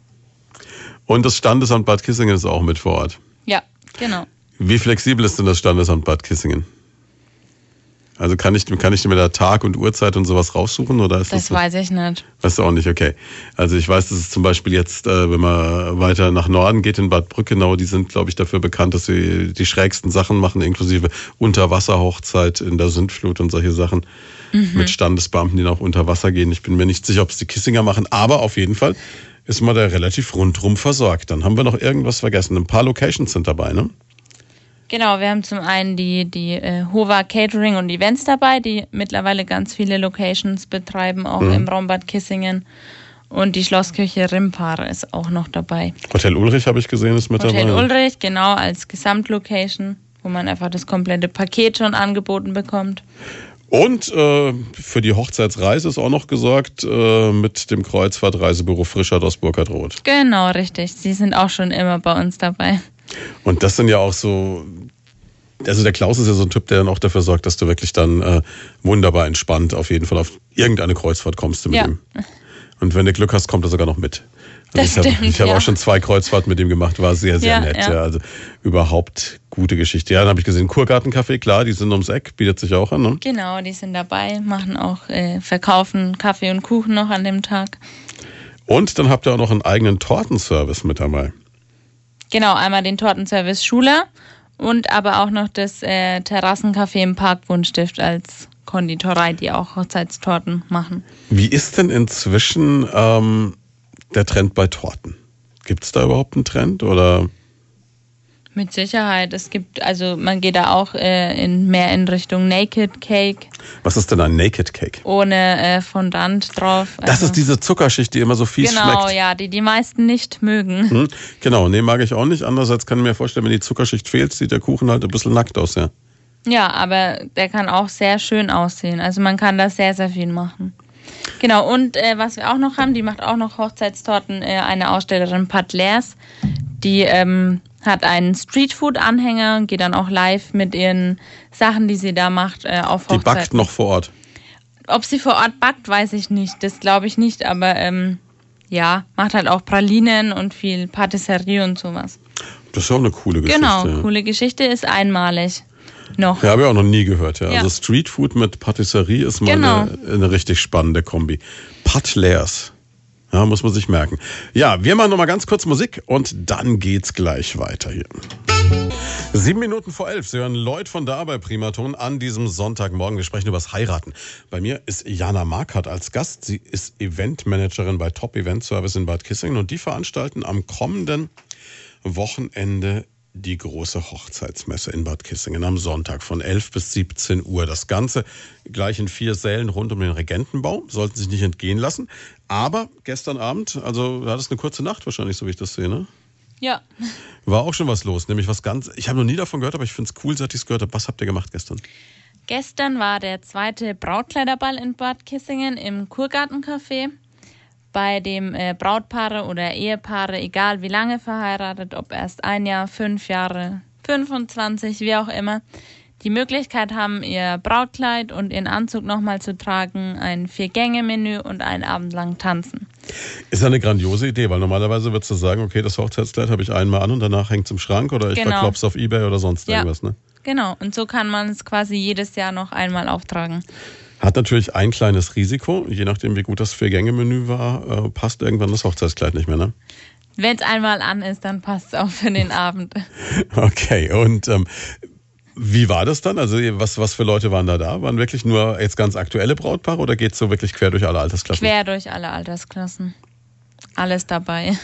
A: Und das Standesamt Bad Kissingen ist auch mit vor Ort.
B: Ja, genau.
A: Wie flexibel ist denn das Standesamt Bad Kissingen? Also kann ich, kann ich mir da Tag und Uhrzeit und sowas raussuchen oder ist das,
B: Das weiß ich nicht.
A: Weißt du auch nicht, okay. Also ich weiß, dass es zum Beispiel jetzt, äh, wenn man weiter nach Norden geht, in Bad Brückenau, die sind, glaube ich, dafür bekannt, dass sie die schrägsten Sachen machen, inklusive Unterwasserhochzeit in der Sintflut und solche Sachen mit Standesbeamten, die noch unter Wasser gehen. Ich bin mir nicht sicher, ob es die Kissinger machen, aber auf jeden Fall ist man da relativ rundrum versorgt. Dann haben wir noch irgendwas vergessen. Ein paar Locations sind dabei, ne?
B: Genau, wir haben zum einen die, die äh, Hova Catering und Events dabei, die mittlerweile ganz viele Locations betreiben, auch im Raum Bad Kissingen. Und die Schlosskirche Rimpar ist auch noch dabei.
A: Hotel Ulrich habe ich gesehen, ist mit
B: Hotel
A: dabei.
B: Ulrich, genau, als Gesamtlocation, wo man einfach das komplette Paket schon angeboten bekommt.
A: Und äh, für die Hochzeitsreise ist auch noch gesorgt äh, mit dem Kreuzfahrtreisebüro Frischert aus Burkhard-Roth.
B: Genau, richtig. Sie sind auch schon immer bei uns dabei.
A: Und das sind ja auch so. Also der Klaus ist ja so ein Typ, der dann auch dafür sorgt, dass du wirklich dann äh, wunderbar entspannt auf jeden Fall auf irgendeine Kreuzfahrt kommst du mit
B: Ja.
A: ihm. Und wenn du Glück hast, kommt er sogar noch mit.
B: Das
A: ich habe
B: stimmt,
A: ich hab
B: ja.
A: auch schon zwei Kreuzfahrten mit ihm gemacht, war sehr, sehr
B: Ja,
A: nett. Ja.
B: ja.
A: Also überhaupt gute Geschichte. Ja, dann habe ich gesehen, Kurgartencafé, klar, die sind ums Eck, bietet sich auch an. Ne?
B: Genau, die sind dabei, machen auch, äh, verkaufen Kaffee und Kuchen noch an dem Tag.
A: Und dann habt ihr auch noch einen eigenen Tortenservice mit dabei.
B: Genau, einmal den Tortenservice Schuler und aber auch noch das äh, Terrassencafé im Park Buntstift als Konditorei, die auch Hochzeitstorten machen.
A: Wie ist denn inzwischen ähm, der Trend bei Torten? Gibt es da überhaupt einen Trend oder?
B: Mit Sicherheit. Es gibt, also man geht da auch äh, in mehr in Richtung Naked Cake
A: Was ist denn ein Naked Cake?
B: ohne äh, Fondant drauf.
A: Das
B: Also-
A: ist diese Zuckerschicht, die immer so fies
B: Genau,
A: schmeckt.
B: ja, die die meisten nicht mögen.
A: Hm? Genau, nee, mag ich auch nicht. Andererseits kann ich mir vorstellen, wenn die Zuckerschicht fehlt, sieht der Kuchen halt ein bisschen nackt aus, ja.
B: Ja, aber der kann auch sehr schön aussehen. Also man kann da sehr, sehr viel machen. Genau, und äh, was wir auch noch haben, die macht auch noch Hochzeitstorten, äh, eine Ausstellerin Pat Lers. Die ähm, hat einen Streetfood-Anhänger und geht dann auch live mit ihren Sachen, die sie da macht, äh, auf
A: Die
B: Hochzeiten.
A: backt noch vor Ort.
B: Ob sie vor Ort backt, weiß ich nicht. Das glaube ich nicht, aber ähm, ja, macht halt auch Pralinen und viel Patisserie und sowas.
A: Das ist auch eine coole Geschichte.
B: genau, coole Geschichte ist einmalig. Noch.
A: Ja, habe ich auch noch nie gehört. Ja.
B: Ja.
A: Also Streetfood mit Patisserie ist mal
B: Genau.
A: eine, eine richtig spannende Kombi. Pat Lairs. Ja, muss man sich merken. Ja, wir machen noch mal ganz kurz Musik und dann geht's gleich weiter hier. Sieben Minuten vor elf. Sie hören Lloyd von da bei Primaton an diesem Sonntagmorgen. Wir sprechen über das Heiraten. Bei mir ist Jana Markert als Gast. Sie ist Eventmanagerin bei Top Event Service in Bad Kissingen und die veranstalten am kommenden Wochenende die große Hochzeitsmesse in Bad Kissingen am Sonntag von 11 bis 17 Uhr. Das Ganze gleich in vier Sälen rund um den Regentenbau. Sollten sich nicht entgehen lassen. Aber gestern Abend, also du hattest eine kurze Nacht wahrscheinlich, so wie ich das sehe, ne?
B: Ja.
A: War auch schon was los, nämlich was ganz. Ich habe noch nie davon gehört, aber ich finde es cool, seit ich es gehört habe. Was habt ihr gemacht gestern?
B: Gestern war der zweite Brautkleiderball in Bad Kissingen im Kurgartencafé. Bei dem äh, Brautpaare oder Ehepaare, egal wie lange verheiratet, ob erst ein Jahr, fünf Jahre, 25, wie auch immer, die Möglichkeit haben, ihr Brautkleid und ihren Anzug nochmal zu tragen, ein Vier-Gänge-Menü und einen Abend lang tanzen.
A: Ist ja eine grandiose Idee, weil normalerweise würdest du sagen, okay, das Hochzeitskleid habe ich einmal an und danach hängt es im Schrank oder ich
B: Genau.
A: verklop's auf Ebay oder sonst
B: Ja.
A: irgendwas, ne?
B: Genau, und so kann man es quasi jedes Jahr noch einmal auftragen.
A: Hat natürlich ein kleines Risiko, je nachdem wie gut das Vier-Gänge-Menü war, äh, passt irgendwann das Hochzeitskleid nicht mehr, ne?
B: Wenn es einmal an ist, dann passt es auch für den Abend.
A: Okay, und ähm, Wie war das dann? Also was, was für Leute waren da da? Waren wirklich nur jetzt ganz aktuelle Brautpaare oder geht es so wirklich quer durch alle Altersklassen?
B: Quer durch alle Altersklassen. Alles dabei.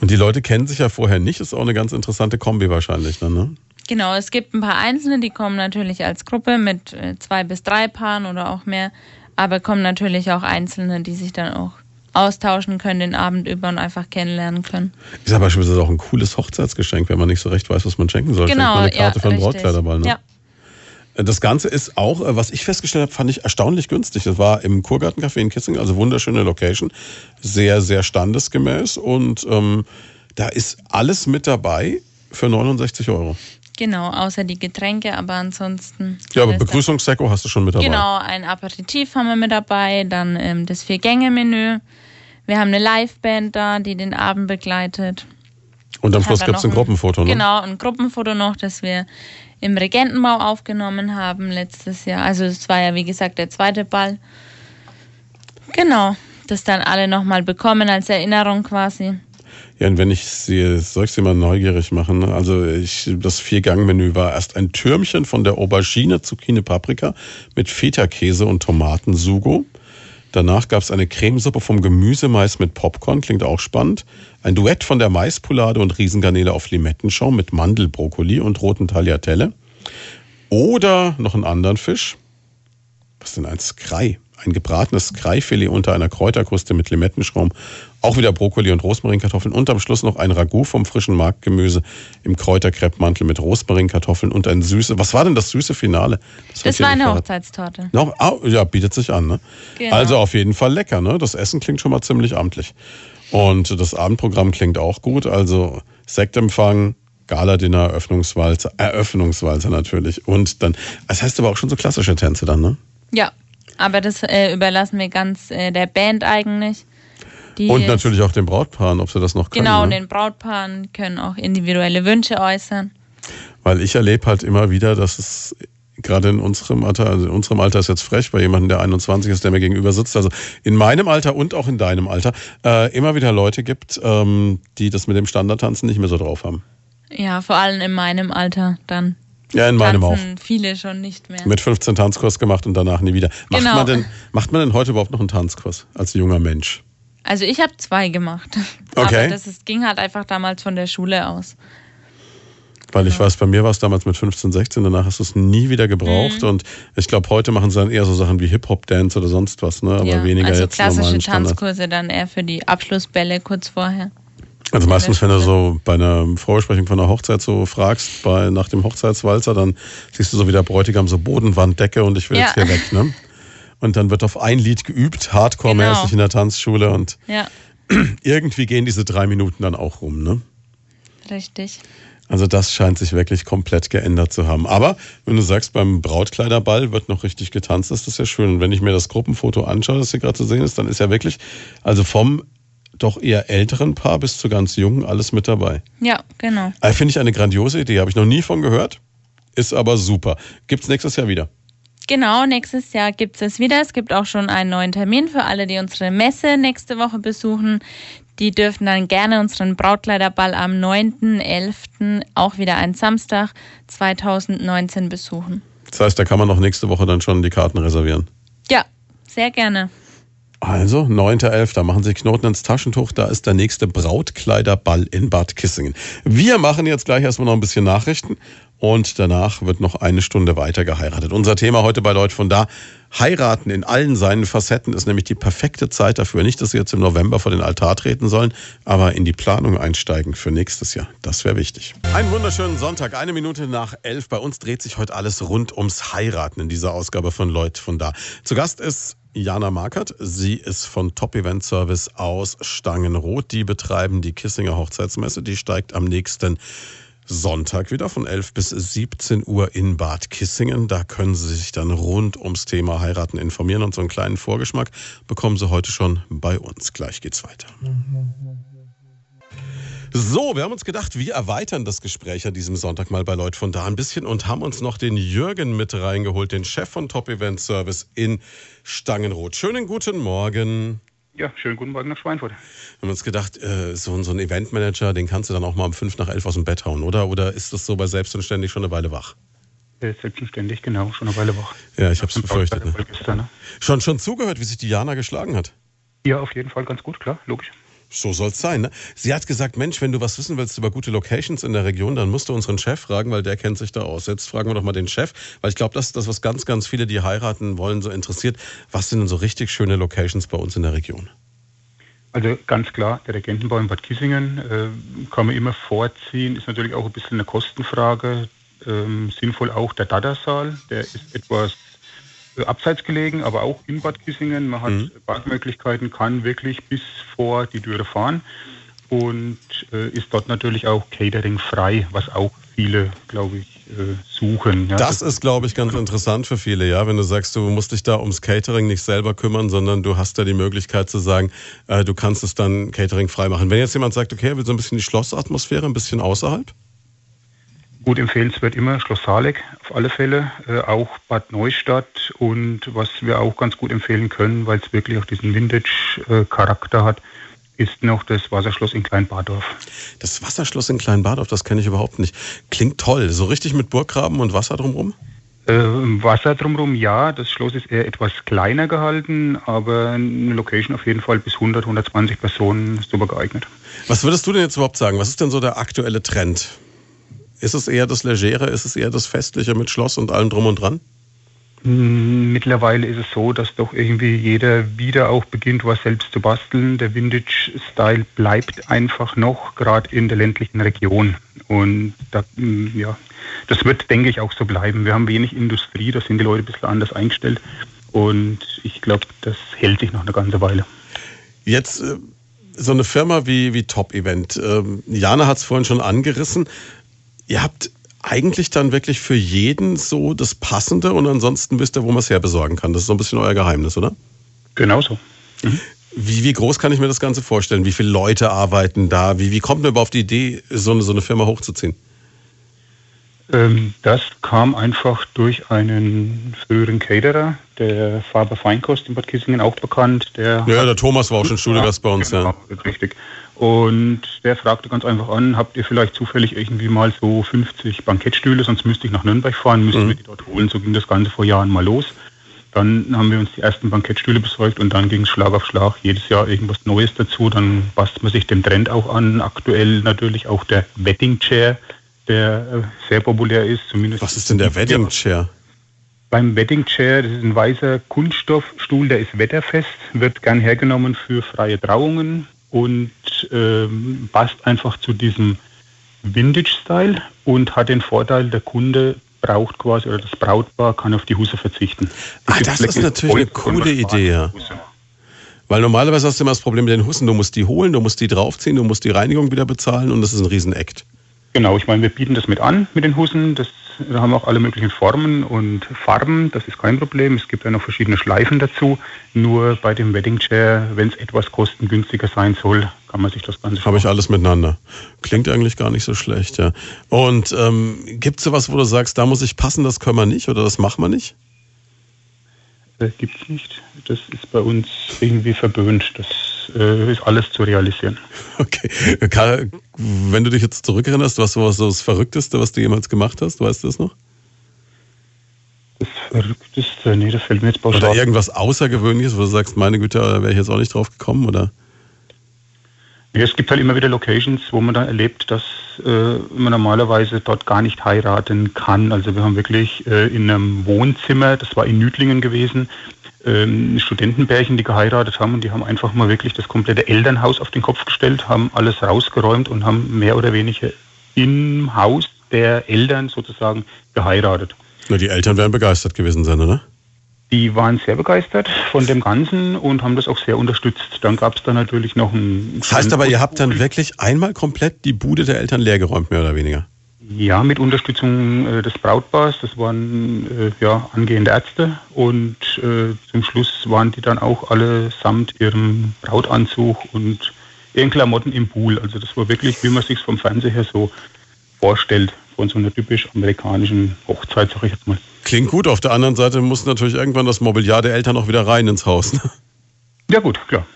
A: Und die Leute kennen sich ja vorher nicht. Ist auch eine ganz interessante Kombi wahrscheinlich dann, ne?
B: Genau, es gibt ein paar Einzelne, die kommen natürlich als Gruppe mit äh, zwei bis drei Paaren oder auch mehr. Aber kommen natürlich auch Einzelne, die sich dann auch austauschen können den Abend über und einfach kennenlernen können.
A: Ist aber beispielsweise auch ein cooles Hochzeitsgeschenk, wenn man nicht so recht weiß, was man schenken soll.
B: Genau,
A: eine Karte
B: ja,
A: für einen. Brautkleiderball. Ne?
B: Ja.
A: Das Ganze ist auch, äh, was ich festgestellt habe, fand ich erstaunlich günstig. Das war im Kurgartencafé in Kissing, also wunderschöne Location, sehr, sehr standesgemäß und ähm, da ist alles mit dabei für 69 Euro.
B: Genau, außer die Getränke, aber ansonsten.
A: Ja, aber
B: alles
A: Begrüßungsdeko hast du schon mit
B: dabei. Genau, ein Aperitif haben wir mit dabei, dann ähm, das Vier-Gänge-Menü. Wir haben eine Liveband da, die den Abend begleitet.
A: Und am Schluss gibt es ein Gruppenfoto, ne?
B: Genau, ein Gruppenfoto noch, das wir im Regentenbau aufgenommen haben letztes Jahr. Also es war ja wie gesagt der zweite Ball. Genau, das dann alle nochmal bekommen als Erinnerung quasi.
A: Ja, und wenn ich sie, soll ich sie mal neugierig machen? Also ich, das Vier-Gang-Menü war erst ein Türmchen von der Aubergine, Zucchini, Paprika mit Feta-Käse und Tomatensugo. Danach gab es eine Cremesuppe vom Gemüsemais mit Popcorn, klingt auch spannend. Ein Duett von der Maispolade und Riesengarnele auf Limettenschaum mit Mandelbrokkoli und roten Tagliatelle. Oder noch einen anderen Fisch. Was denn ein Skrei? Ein gebratenes Skreifilet unter einer Kräuterkruste mit Limettenschaum. Auch wieder Brokkoli und Rosmarinkartoffeln. Und am Schluss noch ein Ragout vom frischen Marktgemüse im Kräuterkreppmantel mit Rosmarinkartoffeln und ein süße. Was war denn das süße Finale?
B: Das,
A: ich
B: war eine. Hochzeitstorte.
A: Noch, ah, ja, bietet sich an. Ne?
B: Genau.
A: Also auf jeden Fall lecker. Ne? Das Essen klingt schon mal ziemlich amtlich. Und das Abendprogramm klingt auch gut. Also Sektempfang, Galadinner, Eröffnungswalzer, Eröffnungswalzer natürlich. Und dann, das heißt aber auch schon so klassische Tänze dann, ne?
B: Ja, aber das äh, überlassen wir ganz äh, der Band eigentlich. Die
A: Und natürlich auch den Brautpaaren, ob sie das noch können.
B: Genau,
A: ne?
B: den Brautpaaren können auch individuelle Wünsche äußern.
A: Weil ich erlebe halt immer wieder, dass es gerade in unserem Alter, also in unserem Alter ist jetzt frech, bei jemandem, der 21 ist, der mir gegenüber sitzt, also in meinem Alter und auch in deinem Alter, äh, immer wieder Leute gibt, ähm, die das mit dem Standardtanzen nicht mehr so drauf haben.
B: Ja, vor allem in meinem Alter dann.
A: Ja, in meinem auch.
B: Viele schon nicht mehr.
A: Mit 15 Tanzkurs gemacht und danach nie wieder. Macht,
B: Genau.
A: man, denn, macht man denn heute überhaupt noch einen Tanzkurs als junger Mensch?
B: Also ich habe zwei gemacht.
A: Okay.
B: Aber das ist, ging halt einfach damals von der Schule aus.
A: Weil ich weiß, bei mir war es damals mit 15, 16, danach hast du es nie wieder gebraucht.
B: Mhm.
A: Und ich glaube, heute machen sie dann eher so Sachen wie Hip-Hop-Dance oder sonst was, ne? Aber
B: ja,
A: weniger
B: also
A: jetzt
B: klassische. Tanzkurse dann eher für die Abschlussbälle kurz vorher.
A: Also meistens, wenn du so bei einer Vorbesprechung von einer Hochzeit so fragst, bei, nach dem Hochzeitswalzer, dann siehst du so wie der Bräutigam so Bodenwand, Decke und ich will
B: Ja.
A: jetzt hier weg, ne? Und dann wird auf ein Lied geübt, hardcore-mäßig
B: Genau.
A: in der Tanzschule und
B: Ja,
A: irgendwie gehen diese drei Minuten dann auch rum, ne?
B: richtig.
A: Also das scheint sich wirklich komplett geändert zu haben. Aber wenn du sagst, beim Brautkleiderball wird noch richtig getanzt, ist das ja schön. Und wenn ich mir das Gruppenfoto anschaue, das hier gerade zu sehen ist, dann ist ja wirklich, also vom doch eher älteren Paar bis zu ganz jungen, alles mit dabei.
B: Ja, genau.
A: Äh, Finde ich eine grandiose Idee, habe ich noch nie von gehört, ist aber super. Gibt's nächstes Jahr wieder.
B: Genau, nächstes Jahr gibt es wieder. Es gibt auch schon einen neuen Termin für alle, die unsere Messe nächste Woche besuchen. Die dürfen dann gerne unseren Brautkleiderball am 9.11., auch wieder ein Samstag 2019 besuchen.
A: Das heißt, da kann man noch nächste Woche dann schon die Karten reservieren.
B: Ja, sehr gerne.
A: Also, 9.11. machen Sie Knoten ins Taschentuch. Da ist der nächste Brautkleiderball in Bad Kissingen. Wir machen jetzt gleich erstmal noch ein bisschen Nachrichten und danach wird noch eine Stunde weiter geheiratet. Unser Thema heute bei Leute von da. Heiraten in allen seinen Facetten ist nämlich die perfekte Zeit dafür. Nicht, dass Sie jetzt im November vor den Altar treten sollen, aber in die Planung einsteigen für nächstes Jahr. Das wäre wichtig. Einen wunderschönen Sonntag, eine Minute nach elf. Bei uns dreht sich heute alles rund ums Heiraten in dieser Ausgabe von Leute von da. Zu Gast ist Jana Markert. Sie ist von Top Event Service aus Stangenroth. Die betreiben die Kissinger Hochzeitsmesse. Die steigt am nächsten Sonntag wieder von 11 bis 17 Uhr in Bad Kissingen. Da können Sie sich dann rund ums Thema Heiraten informieren und so einen kleinen Vorgeschmack bekommen Sie heute schon bei uns. Gleich geht's weiter. So, wir haben uns gedacht, wir erweitern das Gespräch an diesem Sonntag mal bei Leut von da ein bisschen und haben uns noch den Jürgen mit reingeholt, den Chef von Top Event Service in Stangenroth. Schönen guten Morgen.
C: Ja, schönen guten Morgen nach Schweinfurt.
A: Wir haben uns gedacht, äh, so, so ein Eventmanager, den kannst du dann auch mal um fünf nach elf aus dem Bett hauen, oder? Oder ist das so bei Selbstständig schon eine Weile wach?
C: Selbstständig, genau, schon eine Weile wach.
A: Ja, ich habe es befürchtet. Ne? Gestern, ne? Schon, schon zugehört, wie sich die Jana geschlagen hat?
C: Ja, auf jeden Fall ganz gut, klar, logisch.
A: So soll es sein. Ne? Sie hat gesagt, Mensch, wenn du was wissen willst über gute Locations in der Region, dann musst du unseren Chef fragen, weil der kennt sich da aus. Jetzt fragen wir doch mal den Chef, weil ich glaube, das ist das, was ganz, ganz viele, die heiraten wollen, so interessiert. Was sind denn so richtig schöne Locations bei uns in der Region?
C: Also ganz klar, der Regentenbau in Bad Kissingen äh, kann man immer vorziehen, ist natürlich auch ein bisschen eine Kostenfrage. Ähm, sinnvoll auch der Dada-Saal, der ist etwas abseits gelegen, aber auch in Bad Kissingen. Man hat mhm. Parkmöglichkeiten, kann wirklich bis vor die Türe fahren und äh, ist dort natürlich auch Catering frei, was auch viele, glaube ich, äh, suchen.
A: Ja. Das ist, glaube ich, ganz interessant für viele, ja, wenn du sagst, du musst dich da ums Catering nicht selber kümmern, sondern du hast da die Möglichkeit zu sagen, äh, du kannst es dann Catering frei machen. Wenn jetzt jemand sagt, okay, er will so ein bisschen die Schlossatmosphäre, ein bisschen außerhalb?
C: Gut empfehlenswert immer Schloss Saleck auf alle Fälle, äh, auch Bad Neustadt und was wir auch ganz gut empfehlen können, weil es wirklich auch diesen Vintage-Charakter hat, ist noch das Wasserschloss in Kleinbadorf.
A: Das Wasserschloss in Kleinbadorf, das kenne ich überhaupt nicht. Klingt toll. So richtig mit Burggraben und Wasser drumherum?
C: Äh, Wasser drumherum, ja. Das Schloss ist eher etwas kleiner gehalten, aber eine Location auf jeden Fall bis 100, 120 Personen super geeignet.
A: Was würdest du denn jetzt überhaupt sagen? Was ist denn so der aktuelle Trend? Ist es eher das Legere? Ist es eher das Festliche mit Schloss und allem drum und dran?
C: Hm, mittlerweile ist es so, dass doch irgendwie jeder wieder auch beginnt, was selbst zu basteln. Der Vintage-Style bleibt einfach noch, gerade in der ländlichen Region. Und da, hm, ja, das wird, denke ich, auch so bleiben. Wir haben wenig Industrie, da sind die Leute ein bisschen anders eingestellt. Und ich glaube, das hält sich noch eine ganze Weile.
A: Jetzt äh, so eine Firma wie, wie Top Event. Ähm, Jana hat es vorhin schon angerissen. Ihr habt eigentlich dann wirklich für jeden so das Passende und ansonsten wisst ihr, wo man es herbesorgen kann. Das ist so ein bisschen euer Geheimnis, oder?
C: Genau so. Mhm.
A: Wie, wie groß kann ich mir das Ganze vorstellen? Wie viele Leute arbeiten da? Wie, wie kommt man überhaupt auf die Idee, so eine, so eine Firma hochzuziehen?
C: Ähm, das kam einfach durch einen früheren Caterer, der Faber Feinkost in Bad Kissingen auch bekannt. Der
A: ja, der Thomas war auch schon Studiogast bei uns. Genau,
C: ja. richtig. Und der fragte ganz einfach an, habt ihr vielleicht zufällig irgendwie mal so 50 Bankettstühle, sonst müsste ich nach Nürnberg fahren, müssten mhm. wir die dort holen. So ging das Ganze vor Jahren mal los. Dann haben wir uns die ersten Bankettstühle besorgt und dann ging es Schlag auf Schlag. Jedes Jahr irgendwas Neues dazu. Dann passt man sich dem Trend auch an. Aktuell natürlich auch der Wedding Chair, der äh, sehr populär ist. Zumindest
A: Was ist denn der Wedding Chair?
C: Beim Wedding Chair, das ist ein weißer Kunststoffstuhl, der ist wetterfest, wird gern hergenommen für freie Trauungen und ähm, passt einfach zu diesem Vintage-Style und hat den Vorteil, der Kunde braucht quasi oder das Brautpaar kann auf die Huse verzichten.
A: Ah, das ist natürlich eine coole Idee. Weil normalerweise hast du immer das Problem mit den Hussen, du musst die holen, du musst die draufziehen, du musst die Reinigung wieder bezahlen und das ist ein Riesenakt.
C: Genau, ich meine, wir bieten das mit an mit den Hussen. Das, da haben wir auch alle möglichen Formen und Farben. Das ist kein Problem. Es gibt ja noch verschiedene Schleifen dazu. Nur bei dem Wedding Chair, wenn es etwas kostengünstiger sein soll, kann man sich das Ganze.
A: Habe ich alles miteinander. Klingt eigentlich gar nicht so schlecht, ja. Und ähm, gibt es sowas, wo du sagst, da muss ich passen, das können wir nicht oder das machen wir nicht?
C: Äh, gibt es nicht. Das ist bei uns irgendwie verböhnt. Das äh, ist alles zu realisieren.
A: Okay. Karl, wenn du dich jetzt zurückerinnerst, was war so das Verrückteste, was du jemals gemacht hast? Weißt du das noch?
C: Das Verrückteste? Nee, das fällt mir jetzt pauschal.
A: Oder irgendwas Außergewöhnliches, wo du sagst, meine Güte, da wäre ich jetzt auch nicht drauf gekommen, oder?
C: Ja, es gibt halt immer wieder Locations, wo man dann erlebt, dass äh, man normalerweise dort gar nicht heiraten kann. Also wir haben wirklich äh, in einem Wohnzimmer, das war in Nüdlingen gewesen, ähm, Studentenpärchen, die geheiratet haben und die haben einfach mal wirklich das komplette Elternhaus auf den Kopf gestellt, haben alles rausgeräumt und haben mehr oder weniger im Haus der Eltern sozusagen geheiratet.
A: Na, die Eltern wären begeistert gewesen sein, oder?
C: Die waren sehr begeistert von dem Ganzen und haben das auch sehr unterstützt. Dann gab es da natürlich noch ein.
A: Das heißt aber, ihr habt dann wirklich einmal komplett die Bude der Eltern leergeräumt, mehr oder weniger?
C: Ja, mit Unterstützung äh, des Brautpaars. Das waren äh, ja angehende Ärzte und äh, zum Schluss waren die dann auch alle samt ihrem Brautanzug und ihren Klamotten im Pool. Also das war wirklich, wie man sich vom Fernseher her so vorstellt, von so einer typisch amerikanischen Hochzeit, sag ich jetzt mal.
A: Klingt gut. Auf der anderen Seite muss natürlich irgendwann das Mobiliar der Eltern auch wieder rein ins Haus. Ne?
C: Ja gut, klar.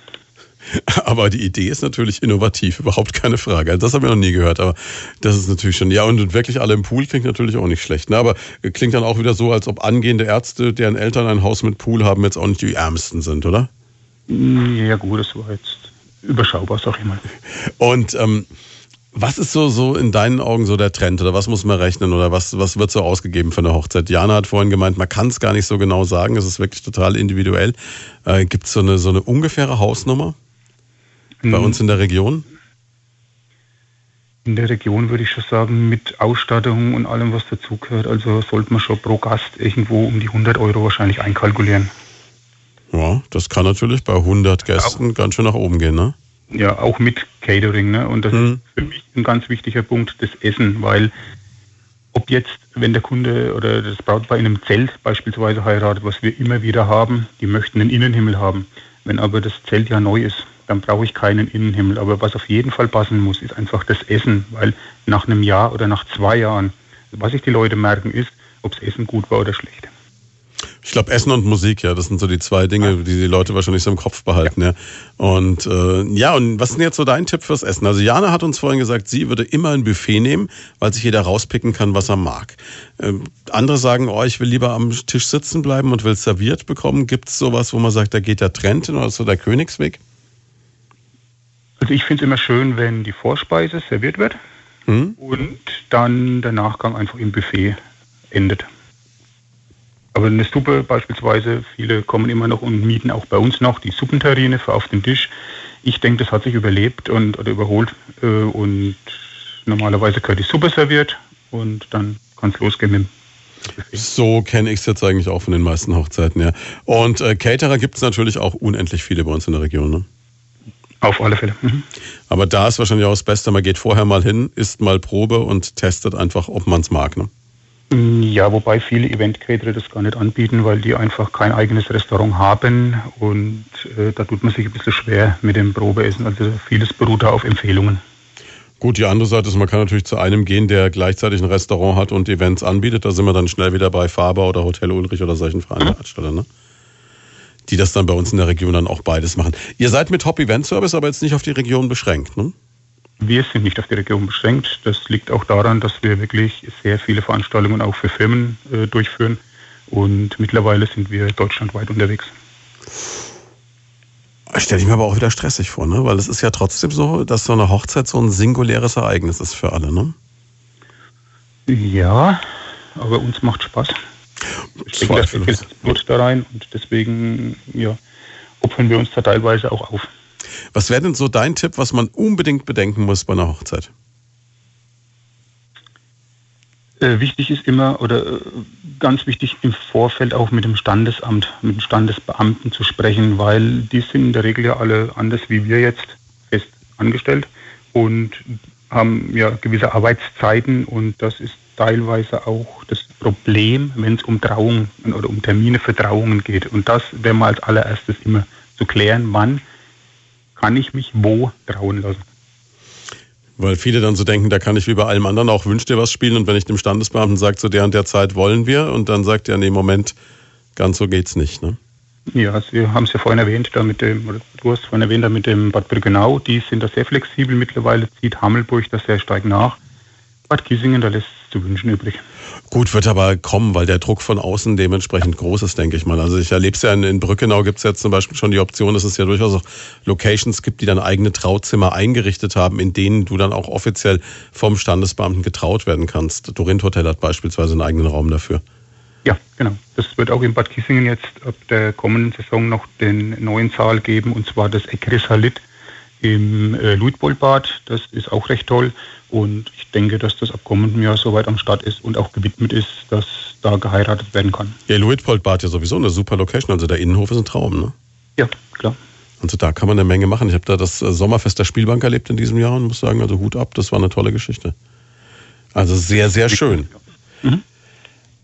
A: Aber die Idee ist natürlich innovativ, überhaupt keine Frage. Also das haben wir noch nie gehört, aber das ist natürlich schon, ja, und wirklich alle im Pool klingt natürlich auch nicht schlecht. Ne? Aber klingt dann auch wieder so, als ob angehende Ärzte, deren Eltern ein Haus mit Pool haben, jetzt auch nicht die ärmsten sind, oder?
C: Ja, gut, das war jetzt überschaubar, sag ich mal.
A: Und ähm, was ist so, so in deinen Augen so der Trend oder was muss man rechnen oder was, was wird so ausgegeben für eine Hochzeit? Jana hat vorhin gemeint, man kann es gar nicht so genau sagen, es ist wirklich total individuell. Äh, Gibt es so eine, so eine ungefähre Hausnummer bei mhm. uns in der Region?
C: In der Region würde ich schon sagen, mit Ausstattung und allem, was dazugehört. Also sollte man schon pro Gast irgendwo um die 100 Euro wahrscheinlich einkalkulieren.
A: Ja, das kann natürlich bei 100 Gästen ja. ganz schön nach oben gehen, ne?
C: Ja auch mit Catering. Ne? Und das mhm. ist für mich ein ganz wichtiger Punkt, das Essen, weil ob jetzt, wenn der Kunde oder das Brautpaar in einem Zelt beispielsweise heiratet, was wir immer wieder haben, die möchten einen Innenhimmel haben. Wenn aber das Zelt ja neu ist, dann brauche ich keinen Innenhimmel. Aber was auf jeden Fall passen muss, ist einfach das Essen, weil nach einem Jahr oder nach zwei Jahren, was sich die Leute merken, ist, ob das Essen gut war oder schlecht.
A: Ich glaube, Essen und Musik, ja, das sind so die zwei Dinge, die die Leute wahrscheinlich so im Kopf behalten, ja. Und äh, ja, und was ist denn jetzt so dein Tipp fürs Essen? Also Jana hat uns vorhin gesagt, sie würde immer ein Buffet nehmen, weil sich jeder rauspicken kann, was er mag. Äh, andere sagen, oh, ich will lieber am Tisch sitzen bleiben und will es serviert bekommen. Gibt es sowas, wo man sagt, da geht der Trend hin oder so der Königsweg?
C: Also ich finde es immer schön, wenn die Vorspeise serviert wird hm? und dann der Nachgang einfach im Buffet endet. Aber eine Suppe beispielsweise, viele kommen immer noch und mieten auch bei uns noch die Suppenterrine für auf den Tisch. Ich denke, das hat sich überlebt und oder überholt äh, und normalerweise gehört die Suppe serviert und dann kann es losgehen mit
A: so kenne ich es jetzt eigentlich auch von den meisten Hochzeiten, ja. Und äh, Caterer gibt es natürlich auch unendlich viele bei uns in der Region, ne?
C: Auf alle Fälle. Mhm.
A: Aber da ist wahrscheinlich auch das Beste, man geht vorher mal hin, isst mal Probe und testet einfach, ob man es mag, ne?
C: Ja, wobei viele Event-Caterer das gar nicht anbieten, weil die einfach kein eigenes Restaurant haben und äh, da tut man sich ein bisschen schwer mit dem Probeessen. Also vieles beruht da auf Empfehlungen.
A: Gut, die andere Seite ist, man kann natürlich zu einem gehen, der gleichzeitig ein Restaurant hat und Events anbietet. Da sind wir dann schnell wieder bei Faber oder Hotel Ulrich oder solchen Veranstaltern, ne? die das dann bei uns in der Region dann auch beides machen. Ihr seid mit Top Event Service aber jetzt nicht auf die Region beschränkt, ne?
C: Wir sind nicht auf die Region beschränkt. Das liegt auch daran, dass wir wirklich sehr viele Veranstaltungen auch für Firmen äh, durchführen. Und mittlerweile sind wir deutschlandweit unterwegs.
A: Stelle ich mir aber auch wieder stressig vor, ne? Weil es ist ja trotzdem so, dass so eine Hochzeit so ein singuläres Ereignis ist für alle, ne?
C: Ja, aber uns macht Spaß. Ich denke, da viel Blut da rein und deswegen ja, opfern wir uns da teilweise auch auf.
A: Was wäre denn so dein Tipp, was man unbedingt bedenken muss bei einer Hochzeit?
C: Äh, wichtig ist immer oder äh, ganz wichtig im Vorfeld auch mit dem Standesamt, mit den Standesbeamten zu sprechen, weil die sind in der Regel ja alle anders wie wir jetzt fest angestellt und haben ja gewisse Arbeitszeiten und das ist teilweise auch das Problem, wenn es um Trauungen oder um Termine für Trauungen geht. Und das wäre mal als allererstes immer zu klären, wann kann ich mich wo trauen lassen.
A: Weil viele dann so denken, da kann ich wie bei allem anderen auch Wünsch dir was spielen und wenn ich dem Standesbeamten sage, zu der und der Zeit wollen wir und dann sagt er, nee, Moment, ganz so geht's nicht, ne?
C: Ja, wir haben es ja vorhin erwähnt, da mit dem, oder du hast vorhin erwähnt, da mit dem Bad Brüggenau, die sind da sehr flexibel mittlerweile, zieht Hammelburg da sehr stark nach. Bad Kissingen, da lässt es zu wünschen übrig.
A: Gut, wird aber kommen, weil der Druck von außen dementsprechend groß ist, denke ich mal. Also ich erlebe es ja in, in Brückenau gibt es jetzt zum Beispiel schon die Option, dass es ja durchaus auch Locations gibt, die dann eigene Trauzimmer eingerichtet haben, in denen du dann auch offiziell vom Standesbeamten getraut werden kannst. Dorint Hotel hat beispielsweise einen eigenen Raum dafür.
C: Ja, genau. Das wird auch in Bad Kissingen jetzt ab der kommenden Saison noch den neuen Saal geben, und zwar das Ekrisalit im äh, Luitpoldbad. Das ist auch recht toll. Und ich denke, dass das ab kommendem Jahr soweit am Start ist und auch gewidmet ist, dass da geheiratet werden kann.
A: Ja, Luitpoldbad ja sowieso eine super Location. Also der Innenhof ist ein Traum, ne?
C: Ja, klar.
A: Also da kann man eine Menge machen. Ich habe da das äh, Sommerfest der Spielbank erlebt in diesem Jahr und muss sagen, also Hut ab, das war eine tolle Geschichte. Also sehr, sehr schön. Mhm.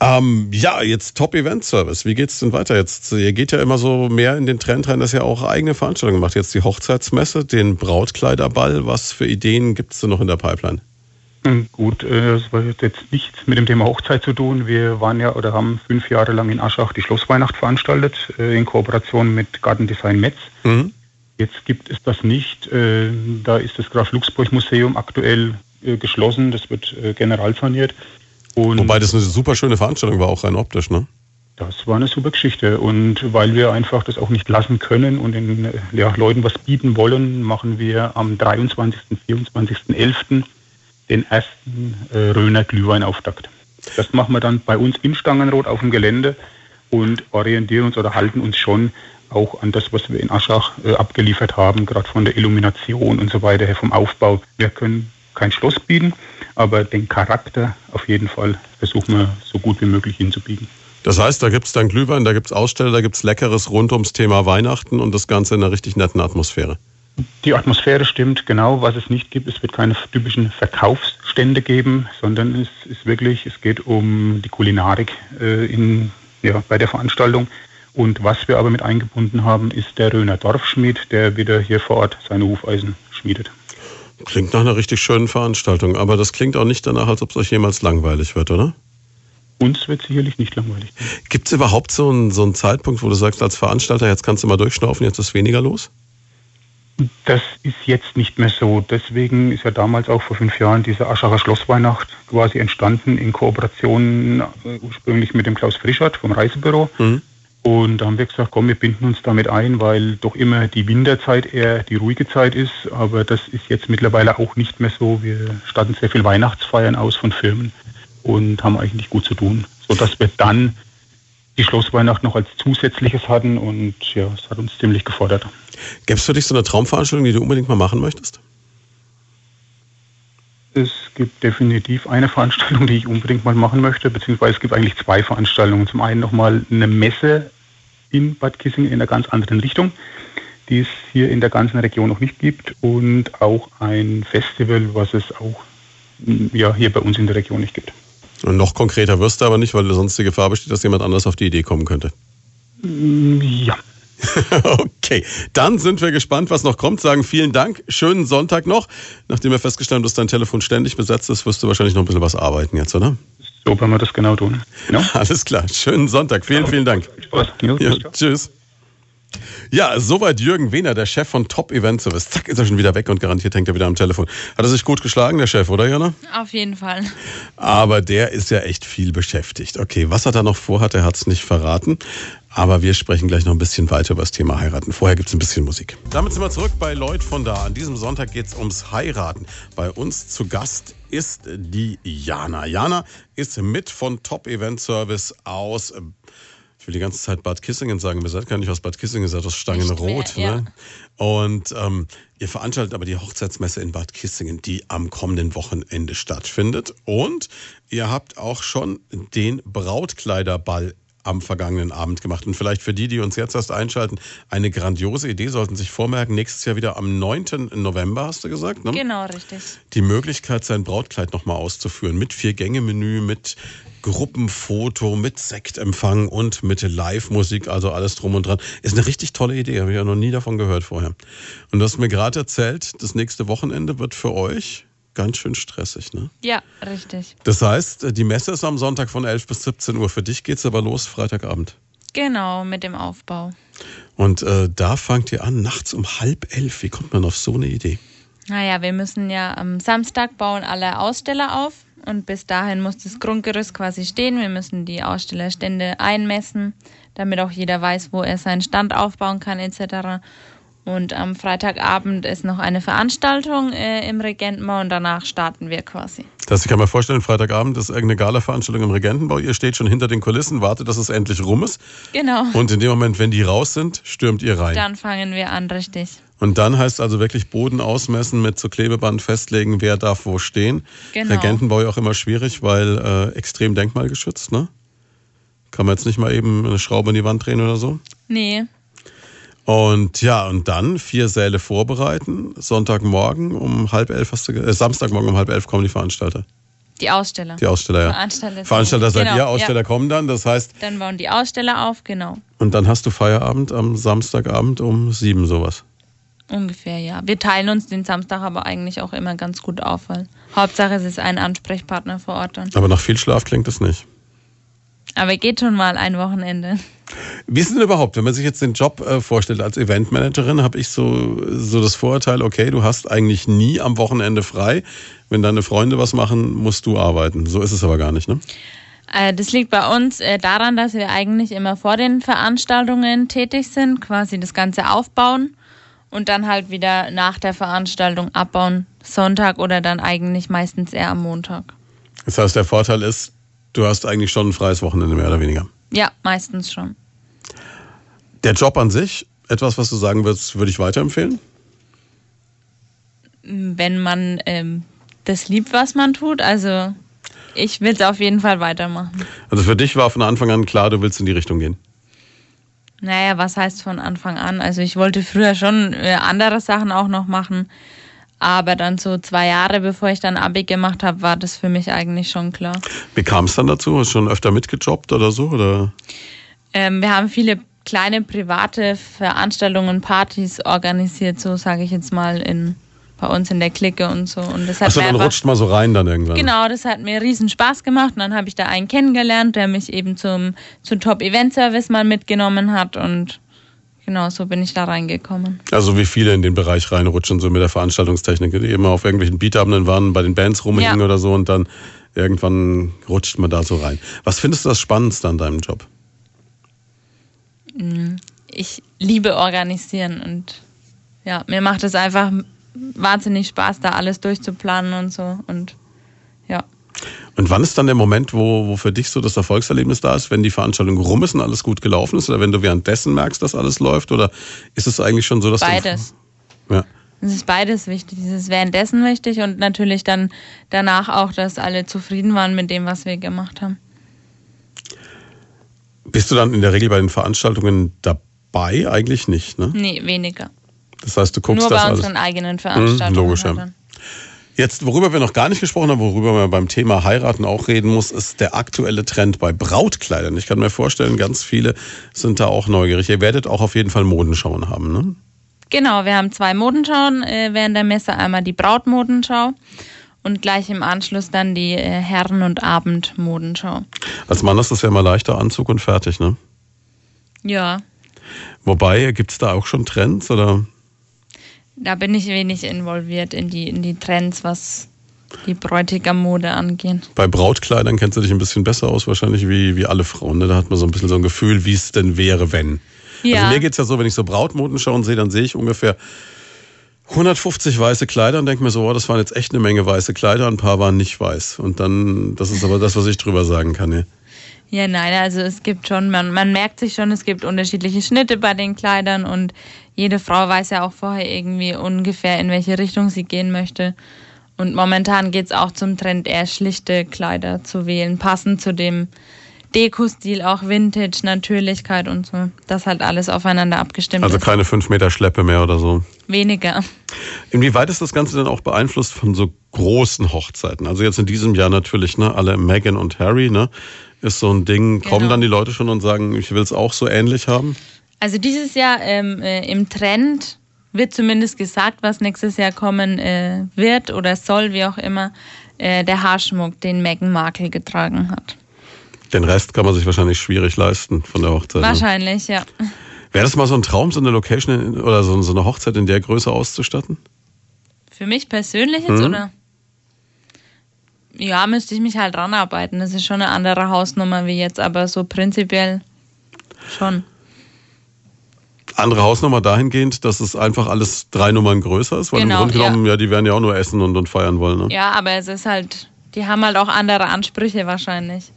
A: Ähm, ja, jetzt Top Event Service. Wie geht's denn weiter? Jetzt, ihr geht ja immer so mehr in den Trend rein, dass ihr auch eigene Veranstaltungen macht. Jetzt die Hochzeitsmesse, den Brautkleiderball. Was für Ideen gibt es denn noch in der Pipeline?
C: Hm, gut, äh, das hat jetzt nichts mit dem Thema Hochzeit zu tun. Wir waren ja oder haben fünf Jahre lang in Aschach die Schlossweihnacht veranstaltet, äh, in Kooperation mit Gartendesign Metz. Mhm. Jetzt gibt es das nicht. Äh, da ist das Graf Luxburg Museum aktuell geschlossen. Das wird generalsaniert.
A: Und Wobei das eine super schöne Veranstaltung war, auch rein optisch, ne?
C: Das war eine super Geschichte. Und weil wir einfach das auch nicht lassen können und den ja, Leuten was bieten wollen, machen wir am 23. 24.11. den ersten äh, Röner Glühweinauftakt. Das machen wir dann bei uns in Stangenroth auf dem Gelände und orientieren uns oder halten uns schon auch an das, was wir in Aschach äh, abgeliefert haben, gerade von der Illumination und so weiter her, vom Aufbau. Wir können kein Schloss bieten, aber den Charakter auf jeden Fall versuchen wir so gut wie möglich hinzubiegen.
A: Das heißt, da gibt es dann Glühwein, da gibt es Aussteller, da gibt es Leckeres rund ums Thema Weihnachten und das Ganze in einer richtig netten Atmosphäre.
C: Die Atmosphäre stimmt genau. Was es nicht gibt, es wird keine typischen Verkaufsstände geben, sondern es ist wirklich, es geht um die Kulinarik äh, in, ja, bei der Veranstaltung. Und was wir aber mit eingebunden haben, ist der Röner Dorfschmied, der wieder hier vor Ort seine Hufeisen schmiedet.
A: Klingt nach einer richtig schönen Veranstaltung, aber das klingt auch nicht danach, als ob es euch jemals langweilig wird, oder?
C: Uns wird sicherlich nicht langweilig.
A: Gibt es überhaupt so einen, so einen Zeitpunkt, wo du sagst, als Veranstalter, jetzt kannst du mal durchschnaufen, jetzt ist weniger los?
C: Das ist jetzt nicht mehr so. Deswegen ist ja damals auch vor fünf Jahren diese Aschacher Schlossweihnacht quasi entstanden in Kooperation äh, ursprünglich mit dem Klaus Frischert vom Reisebüro. Mhm. Und da haben wir gesagt, komm, wir binden uns damit ein, weil doch immer die Winterzeit eher die ruhige Zeit ist. Aber das ist jetzt mittlerweile auch nicht mehr so. Wir statten sehr viel Weihnachtsfeiern aus von Firmen und haben eigentlich gut zu tun, sodass wir dann die Schlossweihnacht noch als zusätzliches hatten und ja, es hat uns ziemlich gefordert.
A: Gäbe es für dich so eine Traumveranstaltung, die du unbedingt mal machen möchtest?
C: Es gibt definitiv eine Veranstaltung, die ich unbedingt mal machen möchte, beziehungsweise es gibt eigentlich zwei Veranstaltungen. Zum einen nochmal eine Messe in Bad Kissingen in einer ganz anderen Richtung, die es hier in der ganzen Region noch nicht gibt und auch ein Festival, was es auch ja, hier bei uns in der Region nicht gibt.
A: Und noch konkreter wirst du aber nicht, weil sonst die Gefahr besteht, dass jemand anders auf die Idee kommen könnte.
C: Ja.
A: okay, dann sind wir gespannt, was noch kommt. Sagen vielen Dank, schönen Sonntag noch. Nachdem wir festgestellt haben, dass dein Telefon ständig besetzt ist, wirst du wahrscheinlich noch ein bisschen was arbeiten jetzt, oder?
C: So werden wir das genau tun.
A: Genau. Alles klar, schönen Sonntag. Vielen, vielen Dank. Spaß. Ja, tschüss. Ja, soweit Jürgen Wehner, der Chef von Top Event Service. Zack, ist er schon wieder weg und garantiert hängt er wieder am Telefon. Hat er sich gut geschlagen, der Chef, oder Jana?
B: Auf jeden Fall.
A: Aber der ist ja echt viel beschäftigt. Okay, was er da noch vorhat, er hat es nicht verraten. Aber wir sprechen gleich noch ein bisschen weiter über das Thema Heiraten. Vorher gibt es ein bisschen Musik. Damit sind wir zurück bei Lloyd von da. An diesem Sonntag geht es ums Heiraten. Bei uns zu Gast ist die Jana. Jana ist mit von Top Event Service aus will die ganze Zeit Bad Kissingen sagen, wir seid gar nicht aus Bad Kissingen, ihr seid aus Stangenrot. Mehr, ja. ne? Und ähm, ihr veranstaltet aber die Hochzeitsmesse in Bad Kissingen, die am kommenden Wochenende stattfindet. Und ihr habt auch schon den Brautkleiderball am vergangenen Abend gemacht. Und vielleicht für die, die uns jetzt erst einschalten, eine grandiose Idee, sollten sich vormerken, nächstes Jahr wieder am 9. November, hast du gesagt?
B: Ne? Genau, richtig.
A: Die Möglichkeit, sein Brautkleid nochmal auszuführen, mit Vier-Gänge-Menü, mit Gruppenfoto mit Sektempfang und mit Live-Musik, also alles drum und dran. Ist eine richtig tolle Idee, habe ich ja noch nie davon gehört vorher. Und du hast mir gerade erzählt, das nächste Wochenende wird für euch ganz schön stressig, ne?
B: Ja, richtig.
A: Das heißt, die Messe ist am Sonntag von 11 bis 17 Uhr. Für dich geht es aber los Freitagabend.
B: Genau, mit dem Aufbau.
A: Und äh, da fangt ihr an, nachts um halb elf. Wie kommt man auf so eine Idee?
B: Naja, wir müssen ja am Samstag bauen alle Aussteller auf und bis dahin muss das Grundgerüst quasi stehen. Wir müssen die Ausstellerstände einmessen, damit auch jeder weiß, wo er seinen Stand aufbauen kann etc. Und am Freitagabend ist noch eine Veranstaltung äh, im Regentenbau und danach starten wir quasi.
A: Das ich kann mir vorstellen, Freitagabend ist irgendeine Gala-Veranstaltung im Regentenbau. Ihr steht schon hinter den Kulissen, wartet, dass es endlich rum ist.
B: Genau.
A: Und in dem Moment, wenn die raus sind, stürmt ihr rein.
B: Dann fangen wir an, richtig.
A: Und dann heißt also wirklich Boden ausmessen, mit so Klebeband festlegen, wer darf wo stehen. Genau. Regentenbau ja auch immer schwierig, weil äh, extrem denkmalgeschützt, ne? Kann man jetzt nicht mal eben eine Schraube in die Wand drehen oder so?
B: Nee.
A: Und ja, und dann vier Säle vorbereiten. Sonntagmorgen um halb elf, hast du, äh, Samstagmorgen um halb elf kommen die Veranstalter.
B: Die Aussteller.
A: Die Aussteller, ja.
B: Veranstalter,
A: Veranstalter seid genau, ihr, Aussteller ja. kommen dann, das heißt.
B: Dann bauen die Aussteller auf, genau.
A: Und dann hast du Feierabend am Samstagabend um sieben sowas.
B: Ungefähr, ja. Wir teilen uns den Samstag aber eigentlich auch immer ganz gut auf, weil Hauptsache es ist ein Ansprechpartner vor Ort dann.
A: Aber nach viel Schlaf klingt das nicht.
B: Aber geht schon mal ein Wochenende.
A: Wie ist denn überhaupt, wenn man sich jetzt den Job äh, vorstellt als Eventmanagerin, habe ich so, so das Vorurteil, okay, du hast eigentlich nie am Wochenende frei. Wenn deine Freunde was machen, musst du arbeiten. So ist es aber gar nicht, ne?
B: Äh, das liegt bei uns äh, daran, dass wir eigentlich immer vor den Veranstaltungen tätig sind, quasi das Ganze aufbauen und dann halt wieder nach der Veranstaltung abbauen, Sonntag oder dann eigentlich meistens eher am Montag.
A: Das heißt, der Vorteil ist, du hast eigentlich schon ein freies Wochenende mehr oder weniger.
B: Ja, meistens schon.
A: Der Job an sich, etwas, was du sagen würdest, würde ich weiterempfehlen?
B: Wenn man ähm, das liebt, was man tut, also ich will es auf jeden Fall weitermachen.
A: Also für dich war von Anfang an klar, du willst in die Richtung gehen.
B: Naja, was heißt von Anfang an? Also ich wollte früher schon äh, andere Sachen auch noch machen, aber dann so zwei Jahre bevor ich dann Abi gemacht habe, war das für mich eigentlich schon klar.
A: Wie kam es dann dazu? Hast du schon öfter mitgejobbt oder so? Oder?
B: Ähm, wir haben viele kleine private Veranstaltungen, Partys organisiert, so sage ich jetzt mal in bei uns in der Clique und so. Und das hat
A: Achso, dann
B: einfach-
A: rutscht mal so rein dann irgendwann.
B: Genau, das hat mir riesen Spaß gemacht. Und dann habe ich da einen kennengelernt, der mich eben zum, zum Top-Event-Service mal mitgenommen hat. Und genau, so bin ich da reingekommen.
A: Also wie viele in den Bereich reinrutschen, so mit der Veranstaltungstechnik, die immer auf irgendwelchen Beatabenden waren, bei den Bands rumhingen
B: Ja.
A: oder so und dann irgendwann rutscht man da so rein. Was findest du das Spannendste an deinem Job?
B: Ich liebe organisieren und ja, mir macht es einfach wahnsinnig Spaß, da alles durchzuplanen und so. Und.
A: Und wann ist dann der Moment, wo, wo für dich so das Erfolgserlebnis da ist, wenn die Veranstaltung rum ist und alles gut gelaufen ist oder wenn du währenddessen merkst, dass alles läuft oder ist es eigentlich schon so, dass
B: Beides.
A: du... Ja.
B: Es ist beides wichtig. Es ist währenddessen wichtig und natürlich dann danach auch, dass alle zufrieden waren mit dem, was wir gemacht haben.
A: Bist du dann in der Regel bei den Veranstaltungen dabei? Eigentlich nicht, ne?
B: Nee, weniger.
A: Das heißt, du guckst
B: Nur
A: das
B: bei
A: alles.
B: unseren eigenen Veranstaltungen.
A: logisch,
B: halt
A: ja. Jetzt, worüber wir noch gar nicht gesprochen haben, worüber man beim Thema Heiraten auch reden muss, ist der aktuelle Trend bei Brautkleidern. Ich kann mir vorstellen, ganz viele sind da auch neugierig. Ihr werdet auch auf jeden Fall Modenschauen haben, ne?
B: Genau, wir haben zwei Modenschauen äh, während der Messe. Einmal die Brautmodenschau und gleich im Anschluss dann die äh, Herren- und Abendmodenschau.
A: Als Mann ist das ja mal leichter Anzug und fertig, ne?
B: Ja,
A: Wobei, gibt es da auch schon Trends oder?
B: Da bin ich wenig involviert in die, in die Trends, was die Bräutigammode angeht.
A: Bei Brautkleidern kennst du dich ein bisschen besser aus, wahrscheinlich wie, wie alle Frauen. Ne? Da hat man so ein bisschen so ein Gefühl, wie es denn wäre, wenn.
B: Ja.
A: Also mir geht's ja so, wenn ich so Brautmodenschauen sehe, dann sehe ich ungefähr 150 weiße Kleider und denke mir so, oh, das waren jetzt echt eine Menge weiße Kleider, ein paar waren nicht weiß. Und dann, das ist aber das, was ich drüber sagen kann. Ja.
B: Ja, nein, also es gibt schon, man, man merkt sich schon, es gibt unterschiedliche Schnitte bei den Kleidern und jede Frau weiß ja auch vorher irgendwie ungefähr, in welche Richtung sie gehen möchte. Und momentan geht's auch zum Trend, eher schlichte Kleider zu wählen, passend zu dem Dekostil, auch Vintage, Natürlichkeit und so. Das halt alles aufeinander abgestimmt
A: Also
B: ist.
A: keine fünf Meter Schleppe mehr oder so.
B: Weniger.
A: Inwieweit ist das Ganze denn auch beeinflusst von so großen Hochzeiten? Also jetzt in diesem Jahr natürlich, ne, alle Meghan und Harry, ne, ist so ein Ding. Kommen
B: Genau.
A: dann die Leute schon und sagen, ich will es auch so ähnlich haben?
B: Also dieses Jahr ähm, äh, im Trend wird zumindest gesagt, was nächstes Jahr kommen äh, wird oder soll, wie auch immer, äh, der Haarschmuck, den Meghan Markle getragen hat.
A: Den Rest kann man sich wahrscheinlich schwierig leisten von der Hochzeit. Ne?
B: Wahrscheinlich, ja.
A: Wäre das mal so ein Traum, so eine Location oder so, so eine Hochzeit in der Größe auszustatten?
B: Für mich persönlich jetzt,
A: Mhm.
B: oder? Ja, müsste ich mich halt ranarbeiten. Das ist schon eine andere Hausnummer wie jetzt, aber so prinzipiell schon.
A: Andere Hausnummer dahingehend, dass es einfach alles drei Nummern größer ist, weil
B: Genau,
A: im Grunde genommen, ja. die werden ja auch nur essen und, und feiern wollen. Ne?
B: Ja, aber es ist halt, die haben halt auch andere Ansprüche wahrscheinlich.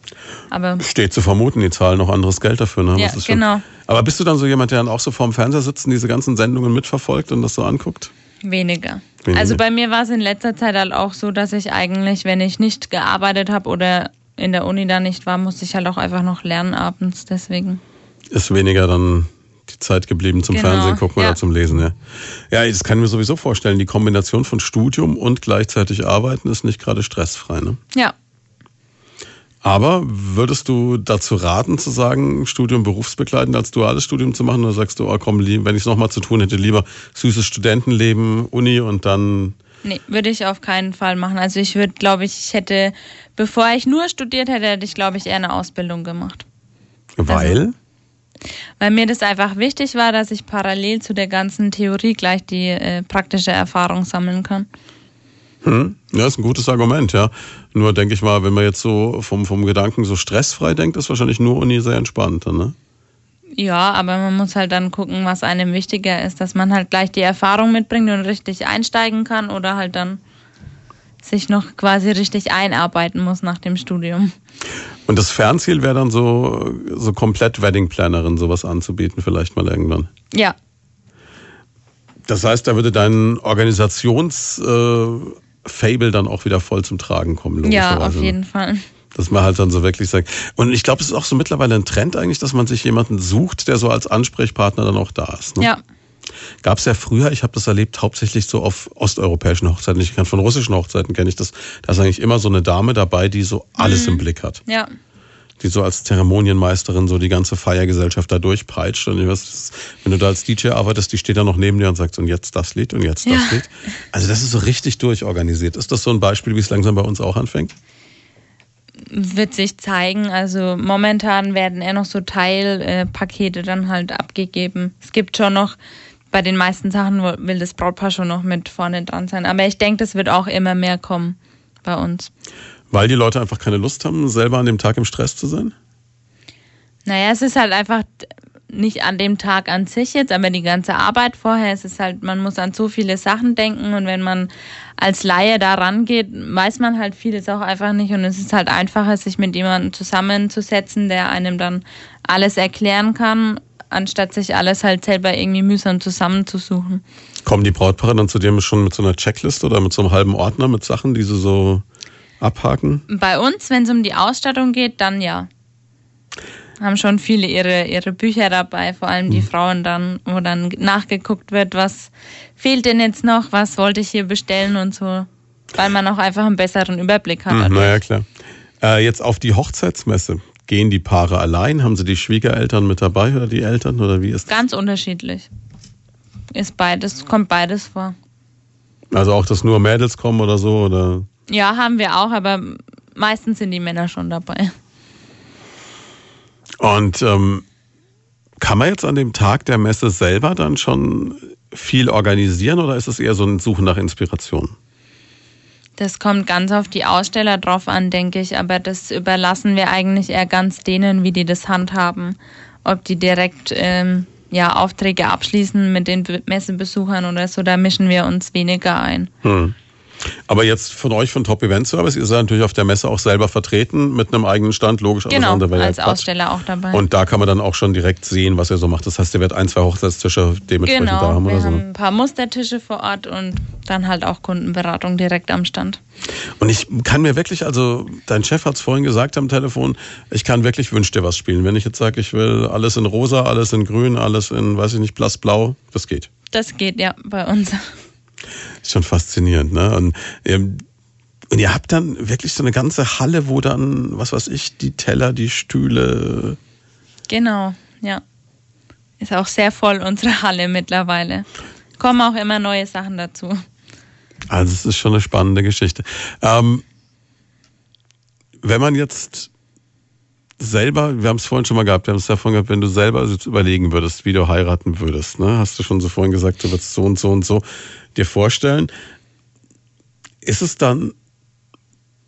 B: Aber
A: Steht zu vermuten, die zahlen noch anderes Geld dafür. Ne?
B: Ja, genau.
A: Aber bist du dann so jemand, der dann auch so vorm Fernseher sitzt und diese ganzen Sendungen mitverfolgt und das so anguckt?
B: Weniger. Also bei mir war es in letzter Zeit halt auch so, dass ich eigentlich, wenn ich nicht gearbeitet habe oder in der Uni da nicht war, musste ich halt auch einfach noch lernen abends. Deswegen.
A: Ist weniger dann die Zeit geblieben zum
B: Genau,
A: Fernsehen gucken
B: ja.
A: oder zum Lesen. Ja. ja, das kann ich mir sowieso vorstellen. Die Kombination von Studium und gleichzeitig Arbeiten ist nicht gerade stressfrei. Ne?
B: Ja.
A: Aber würdest du dazu raten, zu sagen, Studium berufsbegleitend als duales Studium zu machen? Oder sagst du, oh komm, wenn ich es nochmal zu tun hätte, lieber süßes Studentenleben, Uni und dann.
B: Nee, würde ich auf keinen Fall machen. Also ich würde, glaube ich, ich hätte, bevor ich nur studiert hätte, hätte ich, glaube ich, eher eine Ausbildung gemacht.
A: Weil?
B: Weil mir das einfach wichtig war, dass ich parallel zu der ganzen Theorie gleich die äh, praktische Erfahrung sammeln kann.
A: Hm. Ja, ist ein gutes Argument, ja. Nur denke ich mal, wenn man jetzt so vom, vom Gedanken so stressfrei denkt, ist wahrscheinlich nur Uni sehr entspannt, ne?
B: Ja, aber man muss halt dann gucken, was einem wichtiger ist, dass man halt gleich die Erfahrung mitbringt und richtig einsteigen kann oder halt dann sich noch quasi richtig einarbeiten muss nach dem Studium.
A: Und das Fernziel wäre dann so, so komplett Wedding-Plannerin, sowas anzubieten, vielleicht mal irgendwann.
B: Ja.
A: Das heißt, da würde dein Organisationsfable äh, dann auch wieder voll zum Tragen kommen.
B: Ja, auf jeden ne? Fall.
A: Dass man halt dann so wirklich sagt. Und ich glaube, es ist auch so mittlerweile ein Trend eigentlich, dass man sich jemanden sucht, der so als Ansprechpartner dann auch da ist. Ne?
B: Ja.
A: Gab es ja früher, ich habe das erlebt, hauptsächlich so auf osteuropäischen Hochzeiten. Ich kann von russischen Hochzeiten kenne ich das. Da ist eigentlich immer so eine Dame dabei, die so alles mhm. im Blick hat.
B: Ja.
A: Die so als Zeremonienmeisterin so die ganze Feiergesellschaft da durchpeitscht. Und weiß, wenn du da als DJ arbeitest, die steht da noch neben dir und sagt, und jetzt das Lied und jetzt das ja. Lied. Also das ist so richtig durchorganisiert. Ist das so ein Beispiel, wie es langsam bei uns auch anfängt?
B: wird sich zeigen. Also momentan werden eher noch so Teilpakete dann halt abgegeben. Es gibt schon noch bei den meisten Sachen will das Brautpaar schon noch mit vorne dran sein. Aber ich denke, das wird auch immer mehr kommen bei uns.
A: Weil die Leute einfach keine Lust haben, selber an dem Tag im Stress zu sein?
B: Naja, es ist halt einfach nicht an dem Tag an sich jetzt, aber die ganze Arbeit vorher. Es ist halt, man muss an so viele Sachen denken und wenn man als Laie da rangeht, weiß man halt vieles auch einfach nicht und es ist halt einfacher, sich mit jemandem zusammenzusetzen, der einem dann alles erklären kann anstatt sich alles halt selber irgendwie mühsam zusammenzusuchen.
A: Kommen die Brautpaare dann zu dir schon mit so einer Checkliste oder mit so einem halben Ordner mit Sachen, die sie so abhaken?
B: Bei uns, wenn es um die Ausstattung geht, dann ja. Haben schon viele ihre, ihre Bücher dabei, vor allem die hm. Frauen dann, wo dann nachgeguckt wird, was fehlt denn jetzt noch, was wollte ich hier bestellen und so. Weil man auch einfach einen besseren Überblick hat.
A: Hm, naja, klar. Äh, jetzt auf die Hochzeitsmesse. Gehen die Paare allein? Haben sie die Schwiegereltern mit dabei oder die Eltern oder wie ist
B: das? Ganz unterschiedlich. Ist beides, kommt beides vor.
A: Also auch, dass nur Mädels kommen oder so oder?
B: Ja, haben wir auch, aber meistens sind die Männer schon dabei.
A: Und ähm, kann man jetzt an dem Tag der Messe selber dann schon viel organisieren oder ist es eher so ein Suchen nach Inspiration?
B: Das kommt ganz auf die Aussteller drauf an, denke ich, aber das überlassen wir eigentlich eher ganz denen, wie die das handhaben. Ob die direkt ähm, ja, Aufträge abschließen mit den Messebesuchern oder so, da mischen wir uns weniger ein.
A: Hm. Aber jetzt von euch von Top Event Service, ihr seid natürlich auf der Messe auch selber vertreten mit einem eigenen Stand, logisch.
B: Genau, als Aussteller auch dabei.
A: Und da kann man dann auch schon direkt sehen, was ihr so macht. Das heißt, ihr werdet ein, zwei Hochzeitstische dementsprechend
B: genau,
A: da haben
B: wir
A: oder
B: so. haben ein paar Mustertische vor Ort und dann halt auch Kundenberatung direkt am Stand.
A: Und ich kann mir wirklich, also dein Chef hat es vorhin gesagt am Telefon, ich kann wirklich Wünsch dir was spielen. Wenn ich jetzt sage, ich will alles in rosa, alles in grün, alles in, weiß ich nicht, blass-blau, das geht.
B: Das geht, ja, bei uns.
A: Ist schon faszinierend, ne? Und, ähm, und ihr habt dann wirklich so eine ganze Halle, wo dann, was weiß ich, die Teller, die Stühle.
B: Genau, ja. Ist auch sehr voll unsere Halle mittlerweile. Kommen auch immer neue Sachen dazu.
A: Also es ist schon eine spannende Geschichte. Ähm, wenn man jetzt selber, wir haben es vorhin schon mal gehabt, wir haben es davon gehabt, wenn du selber überlegen würdest, wie du heiraten würdest, ne? hast du schon so vorhin gesagt, du würdest so und so und so dir vorstellen. Ist es dann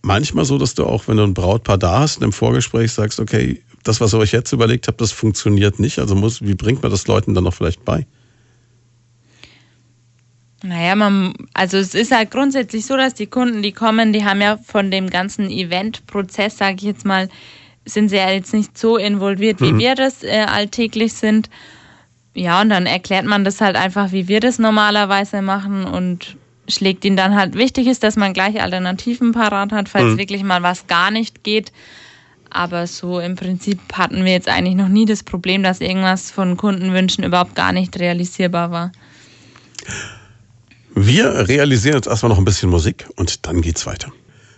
A: manchmal so, dass du auch, wenn du ein Brautpaar da hast, in einem Vorgespräch sagst, okay, das, was ihr euch jetzt überlegt habt, das funktioniert nicht. Also muss, wie bringt man das Leuten dann noch vielleicht bei?
B: Naja, man, also es ist halt grundsätzlich so, dass die Kunden, die kommen, die haben ja von dem ganzen Eventprozess, sage ich jetzt mal, sind sie ja jetzt nicht so involviert, wie mhm. wir das äh, alltäglich sind. Ja, und dann erklärt man das halt einfach, wie wir das normalerweise machen und schlägt ihnen dann halt. Wichtig ist, dass man gleich Alternativen parat hat, falls mhm. wirklich mal was gar nicht geht. Aber so im Prinzip hatten wir jetzt eigentlich noch nie das Problem, dass irgendwas von Kundenwünschen überhaupt gar nicht realisierbar war.
A: Wir realisieren jetzt erstmal noch ein bisschen Musik und dann geht's weiter.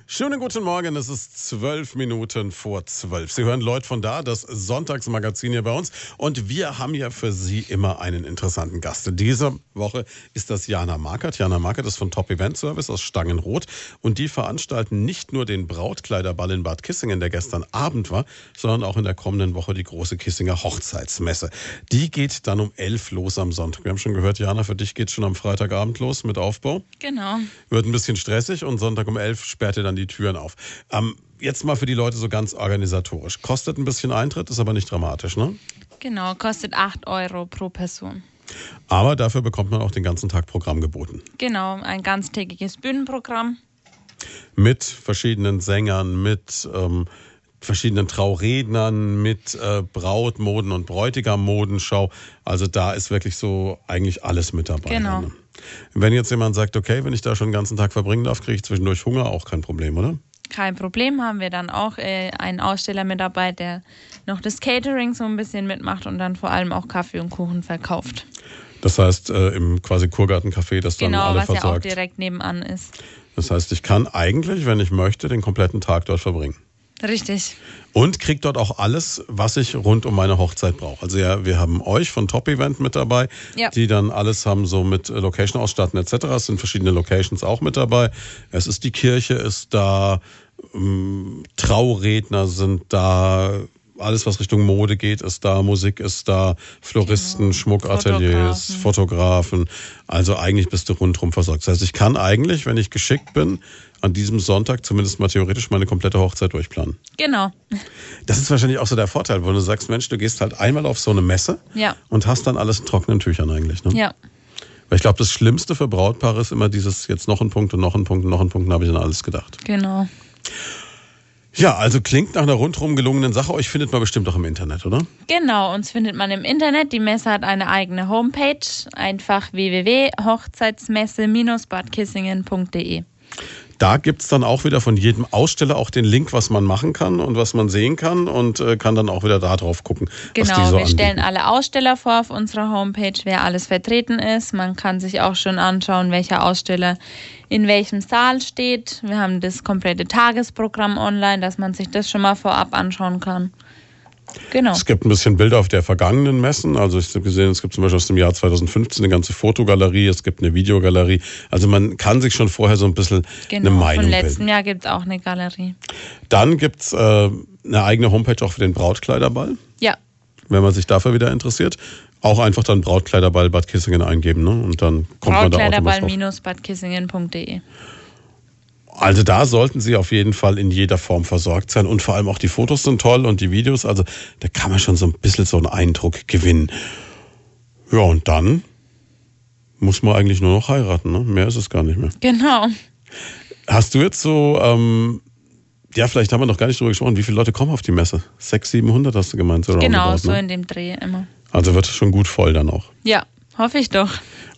A: Schönen guten Morgen, es ist zwölf Minuten vor zwölf. Sie hören Leute von da, das Sonntagsmagazin hier bei uns. Und wir haben ja für Sie immer einen interessanten Gast. Diese Woche ist das Jana Markert. Jana Markert ist von Top Event Service aus Stangenroth. Und die veranstalten nicht nur den Brautkleiderball in Bad Kissingen, der gestern Abend war, sondern auch in der kommenden Woche die große Kissinger Hochzeitsmesse. Die geht dann um elf los am Sonntag. Wir haben schon gehört, Jana, für dich geht schon am Freitagabend los mit Aufbau.
B: Genau.
A: Wird ein bisschen stressig und Sonntag um elf sperrt ihr dann die Türen auf. Ähm, jetzt mal für die Leute so ganz organisatorisch. Kostet ein bisschen Eintritt, ist aber nicht dramatisch, ne?
B: Genau, kostet 8 Euro pro Person.
A: Aber dafür bekommt man auch den ganzen Tag Programm geboten.
B: Genau, ein ganztägiges Bühnenprogramm.
A: Mit verschiedenen Sängern, mit ähm, verschiedenen Traurednern, mit äh, Brautmoden und Bräutigammodenschau. Also da ist wirklich so eigentlich alles mit dabei.
B: Genau.
A: Ne? Wenn jetzt jemand sagt, okay, wenn ich da schon den ganzen Tag verbringen darf, kriege ich zwischendurch Hunger, auch kein Problem, oder?
B: Kein Problem, haben wir dann auch äh, einen Aussteller mit dabei, der noch das Catering so ein bisschen mitmacht und dann vor allem auch Kaffee und Kuchen verkauft.
A: Das heißt, äh, im quasi Kurgartencafé, das dann
B: Genau,
A: alle
B: was ja auch direkt nebenan ist.
A: das heißt, ich kann eigentlich, wenn ich möchte, den kompletten Tag dort verbringen.
B: Richtig.
A: Und kriege dort auch alles, was ich rund um meine Hochzeit brauche. Also ja, wir haben euch von Top Event mit dabei,
B: Ja.
A: die dann alles haben, so mit äh, Location ausstatten etc. Es sind verschiedene Locations auch mit dabei. Es ist die Kirche, ist da, ähm, Trauredner sind da, alles was Richtung Mode geht, ist da, Musik ist da, Floristen,
B: Genau.
A: Schmuckateliers,
B: Fotografen.
A: Fotografen. Also eigentlich bist du rundherum versorgt. Das heißt, ich kann eigentlich, wenn ich geschickt bin, an diesem Sonntag zumindest mal theoretisch meine komplette Hochzeit durchplanen.
B: Genau.
A: Das ist wahrscheinlich auch so der Vorteil, wenn du sagst, Mensch, du gehst halt einmal auf so eine Messe
B: Ja.
A: und hast dann alles in trockenen Tüchern eigentlich. Ne?
B: Ja.
A: Weil ich glaube, das Schlimmste für Brautpaare ist immer dieses jetzt noch ein Punkt und noch ein Punkt und noch ein Punkt, habe ich dann alles gedacht.
B: Genau.
A: Ja, also klingt nach einer rundherum gelungenen Sache. Euch findet man bestimmt auch im Internet, oder?
B: Genau, uns findet man im Internet. Die Messe hat eine eigene Homepage. Einfach www.hochzeitsmesse-badkissingen.de.
A: Da gibt's dann auch wieder von jedem Aussteller auch den Link, was man machen kann und was man sehen kann und äh, kann dann auch wieder da drauf gucken,
B: Genau,
A: so
B: wir
A: anbieten.
B: stellen alle Aussteller vor auf unserer Homepage, wer alles vertreten ist. Man kann sich auch schon anschauen, welcher Aussteller in welchem Saal steht. Wir haben das komplette Tagesprogramm online, dass man sich das schon mal vorab anschauen kann. Genau.
A: Es gibt ein bisschen Bilder auf der vergangenen Messen. Also ich habe gesehen, es gibt zum Beispiel aus dem Jahr 2015 eine ganze Fotogalerie, es gibt eine Videogalerie. Also man kann sich schon vorher so ein bisschen
B: Genau.
A: eine Meinung
B: Von letztem
A: bilden.
B: Jahr gibt es auch eine Galerie.
A: Dann gibt's äh, eine eigene Homepage auch für den Brautkleiderball,
B: Ja,
A: wenn man sich dafür wieder interessiert. Auch einfach dann Brautkleiderball Bad Kissingen eingeben ne? und dann kommt man da
B: brautkleiderball-badkissingen.de.
A: Also da sollten Sie auf jeden Fall in jeder Form versorgt sein und vor allem auch die Fotos sind toll und die Videos, also da kann man schon so ein bisschen so einen Eindruck gewinnen. Ja, und dann muss man eigentlich nur noch heiraten, ne? Mehr ist es gar nicht mehr.
B: Genau.
A: Hast du jetzt so, ähm, ja, vielleicht haben wir noch gar nicht drüber gesprochen, wie viele Leute kommen auf die Messe? 600, 700 hast du gemeint, so
B: Genau,
A: roundabout,
B: so
A: ne?
B: in dem Dreh immer.
A: Also wird es schon gut voll dann auch.
B: Ja, hoffe ich doch.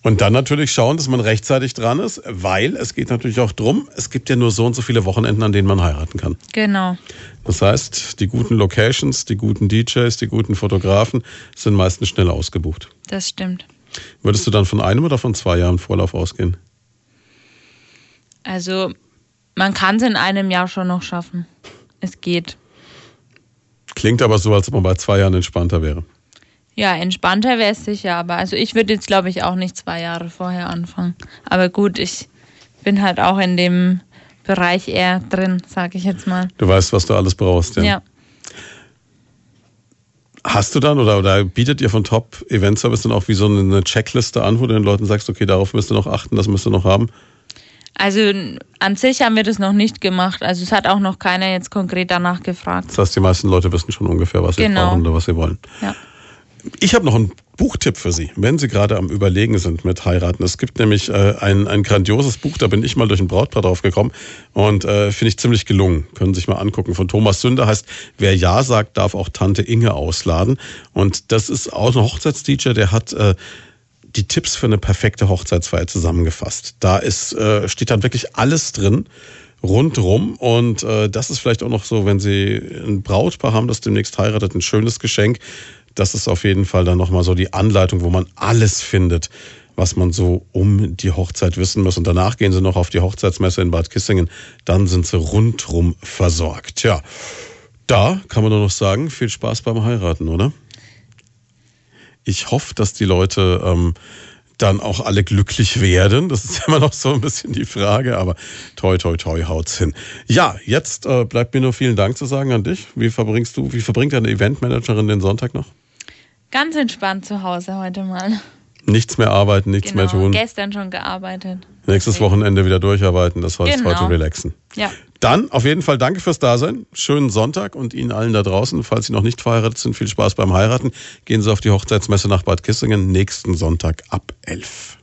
A: Und dann natürlich schauen, dass man rechtzeitig dran ist, weil es geht natürlich auch drum, es gibt ja nur so und so viele Wochenenden, an denen man heiraten kann.
B: Genau.
A: Das heißt, die guten Locations, die guten DJs, die guten Fotografen sind meistens schnell ausgebucht.
B: Das stimmt.
A: Würdest du dann von einem oder von zwei Jahren Vorlauf ausgehen?
B: Also, man kann es in einem Jahr schon noch schaffen. Es geht.
A: Klingt aber so, als ob man bei zwei Jahren entspannter wäre.
B: Ja, entspannter wäre es sicher, aber also ich würde jetzt, glaube ich, auch nicht zwei Jahre vorher anfangen. Aber gut, ich bin halt auch in dem Bereich eher drin, sage ich jetzt mal.
A: Du weißt, was du alles brauchst, ja.
B: Ja.
A: Hast du dann oder, oder bietet ihr von Top Event Service dann auch wie so eine Checkliste an, wo du den Leuten sagst, okay, darauf müsst ihr noch achten, das müsst ihr noch haben?
B: Also an sich haben wir das noch nicht gemacht. Also es hat auch noch keiner jetzt konkret danach gefragt.
A: Das heißt, die meisten Leute wissen schon ungefähr, was sie
B: Genau.
A: brauchen oder was sie wollen.
B: Ja.
A: Ich habe noch einen Buchtipp für Sie, wenn Sie gerade am Überlegen sind mit heiraten. Es gibt nämlich äh, ein, ein grandioses Buch, da bin ich mal durch ein Brautpaar drauf gekommen und äh, finde ich ziemlich gelungen. Können Sie sich mal angucken. Von Thomas Sünder heißt, wer Ja sagt, darf auch Tante Inge ausladen. Und das ist auch ein Hochzeitsteacher, der hat äh, die Tipps für eine perfekte Hochzeitsfeier zusammengefasst. Da ist, äh, steht dann wirklich alles drin rundrum und äh, das ist vielleicht auch noch so, wenn Sie ein Brautpaar haben, das demnächst heiratet, ein schönes Geschenk. Das ist auf jeden Fall dann nochmal so die Anleitung, wo man alles findet, was man so um die Hochzeit wissen muss. Und danach gehen sie noch auf die Hochzeitsmesse in Bad Kissingen. Dann sind sie rundrum versorgt. Ja, da kann man nur noch sagen, viel Spaß beim Heiraten, oder? Ich hoffe, dass die Leute ähm, dann auch alle glücklich werden. Das ist immer noch so ein bisschen die Frage, aber toi, toi, toi, haut's hin. Ja, jetzt äh, bleibt mir nur vielen Dank zu sagen an dich. Wie verbringst du, wie verbringt deine Eventmanagerin den Sonntag noch?
B: Ganz entspannt zu Hause heute mal.
A: Nichts mehr arbeiten, nichts
B: genau,
A: mehr tun.
B: Gestern schon gearbeitet.
A: Nächstes
B: Deswegen.
A: Wochenende wieder durcharbeiten, das heißt
B: Genau.
A: heute relaxen.
B: Ja.
A: Dann auf jeden Fall danke fürs Dasein. Schönen Sonntag und Ihnen allen da draußen. Falls Sie noch nicht verheiratet sind, viel Spaß beim Heiraten. Gehen Sie auf die Hochzeitsmesse nach Bad Kissingen nächsten Sonntag ab 11.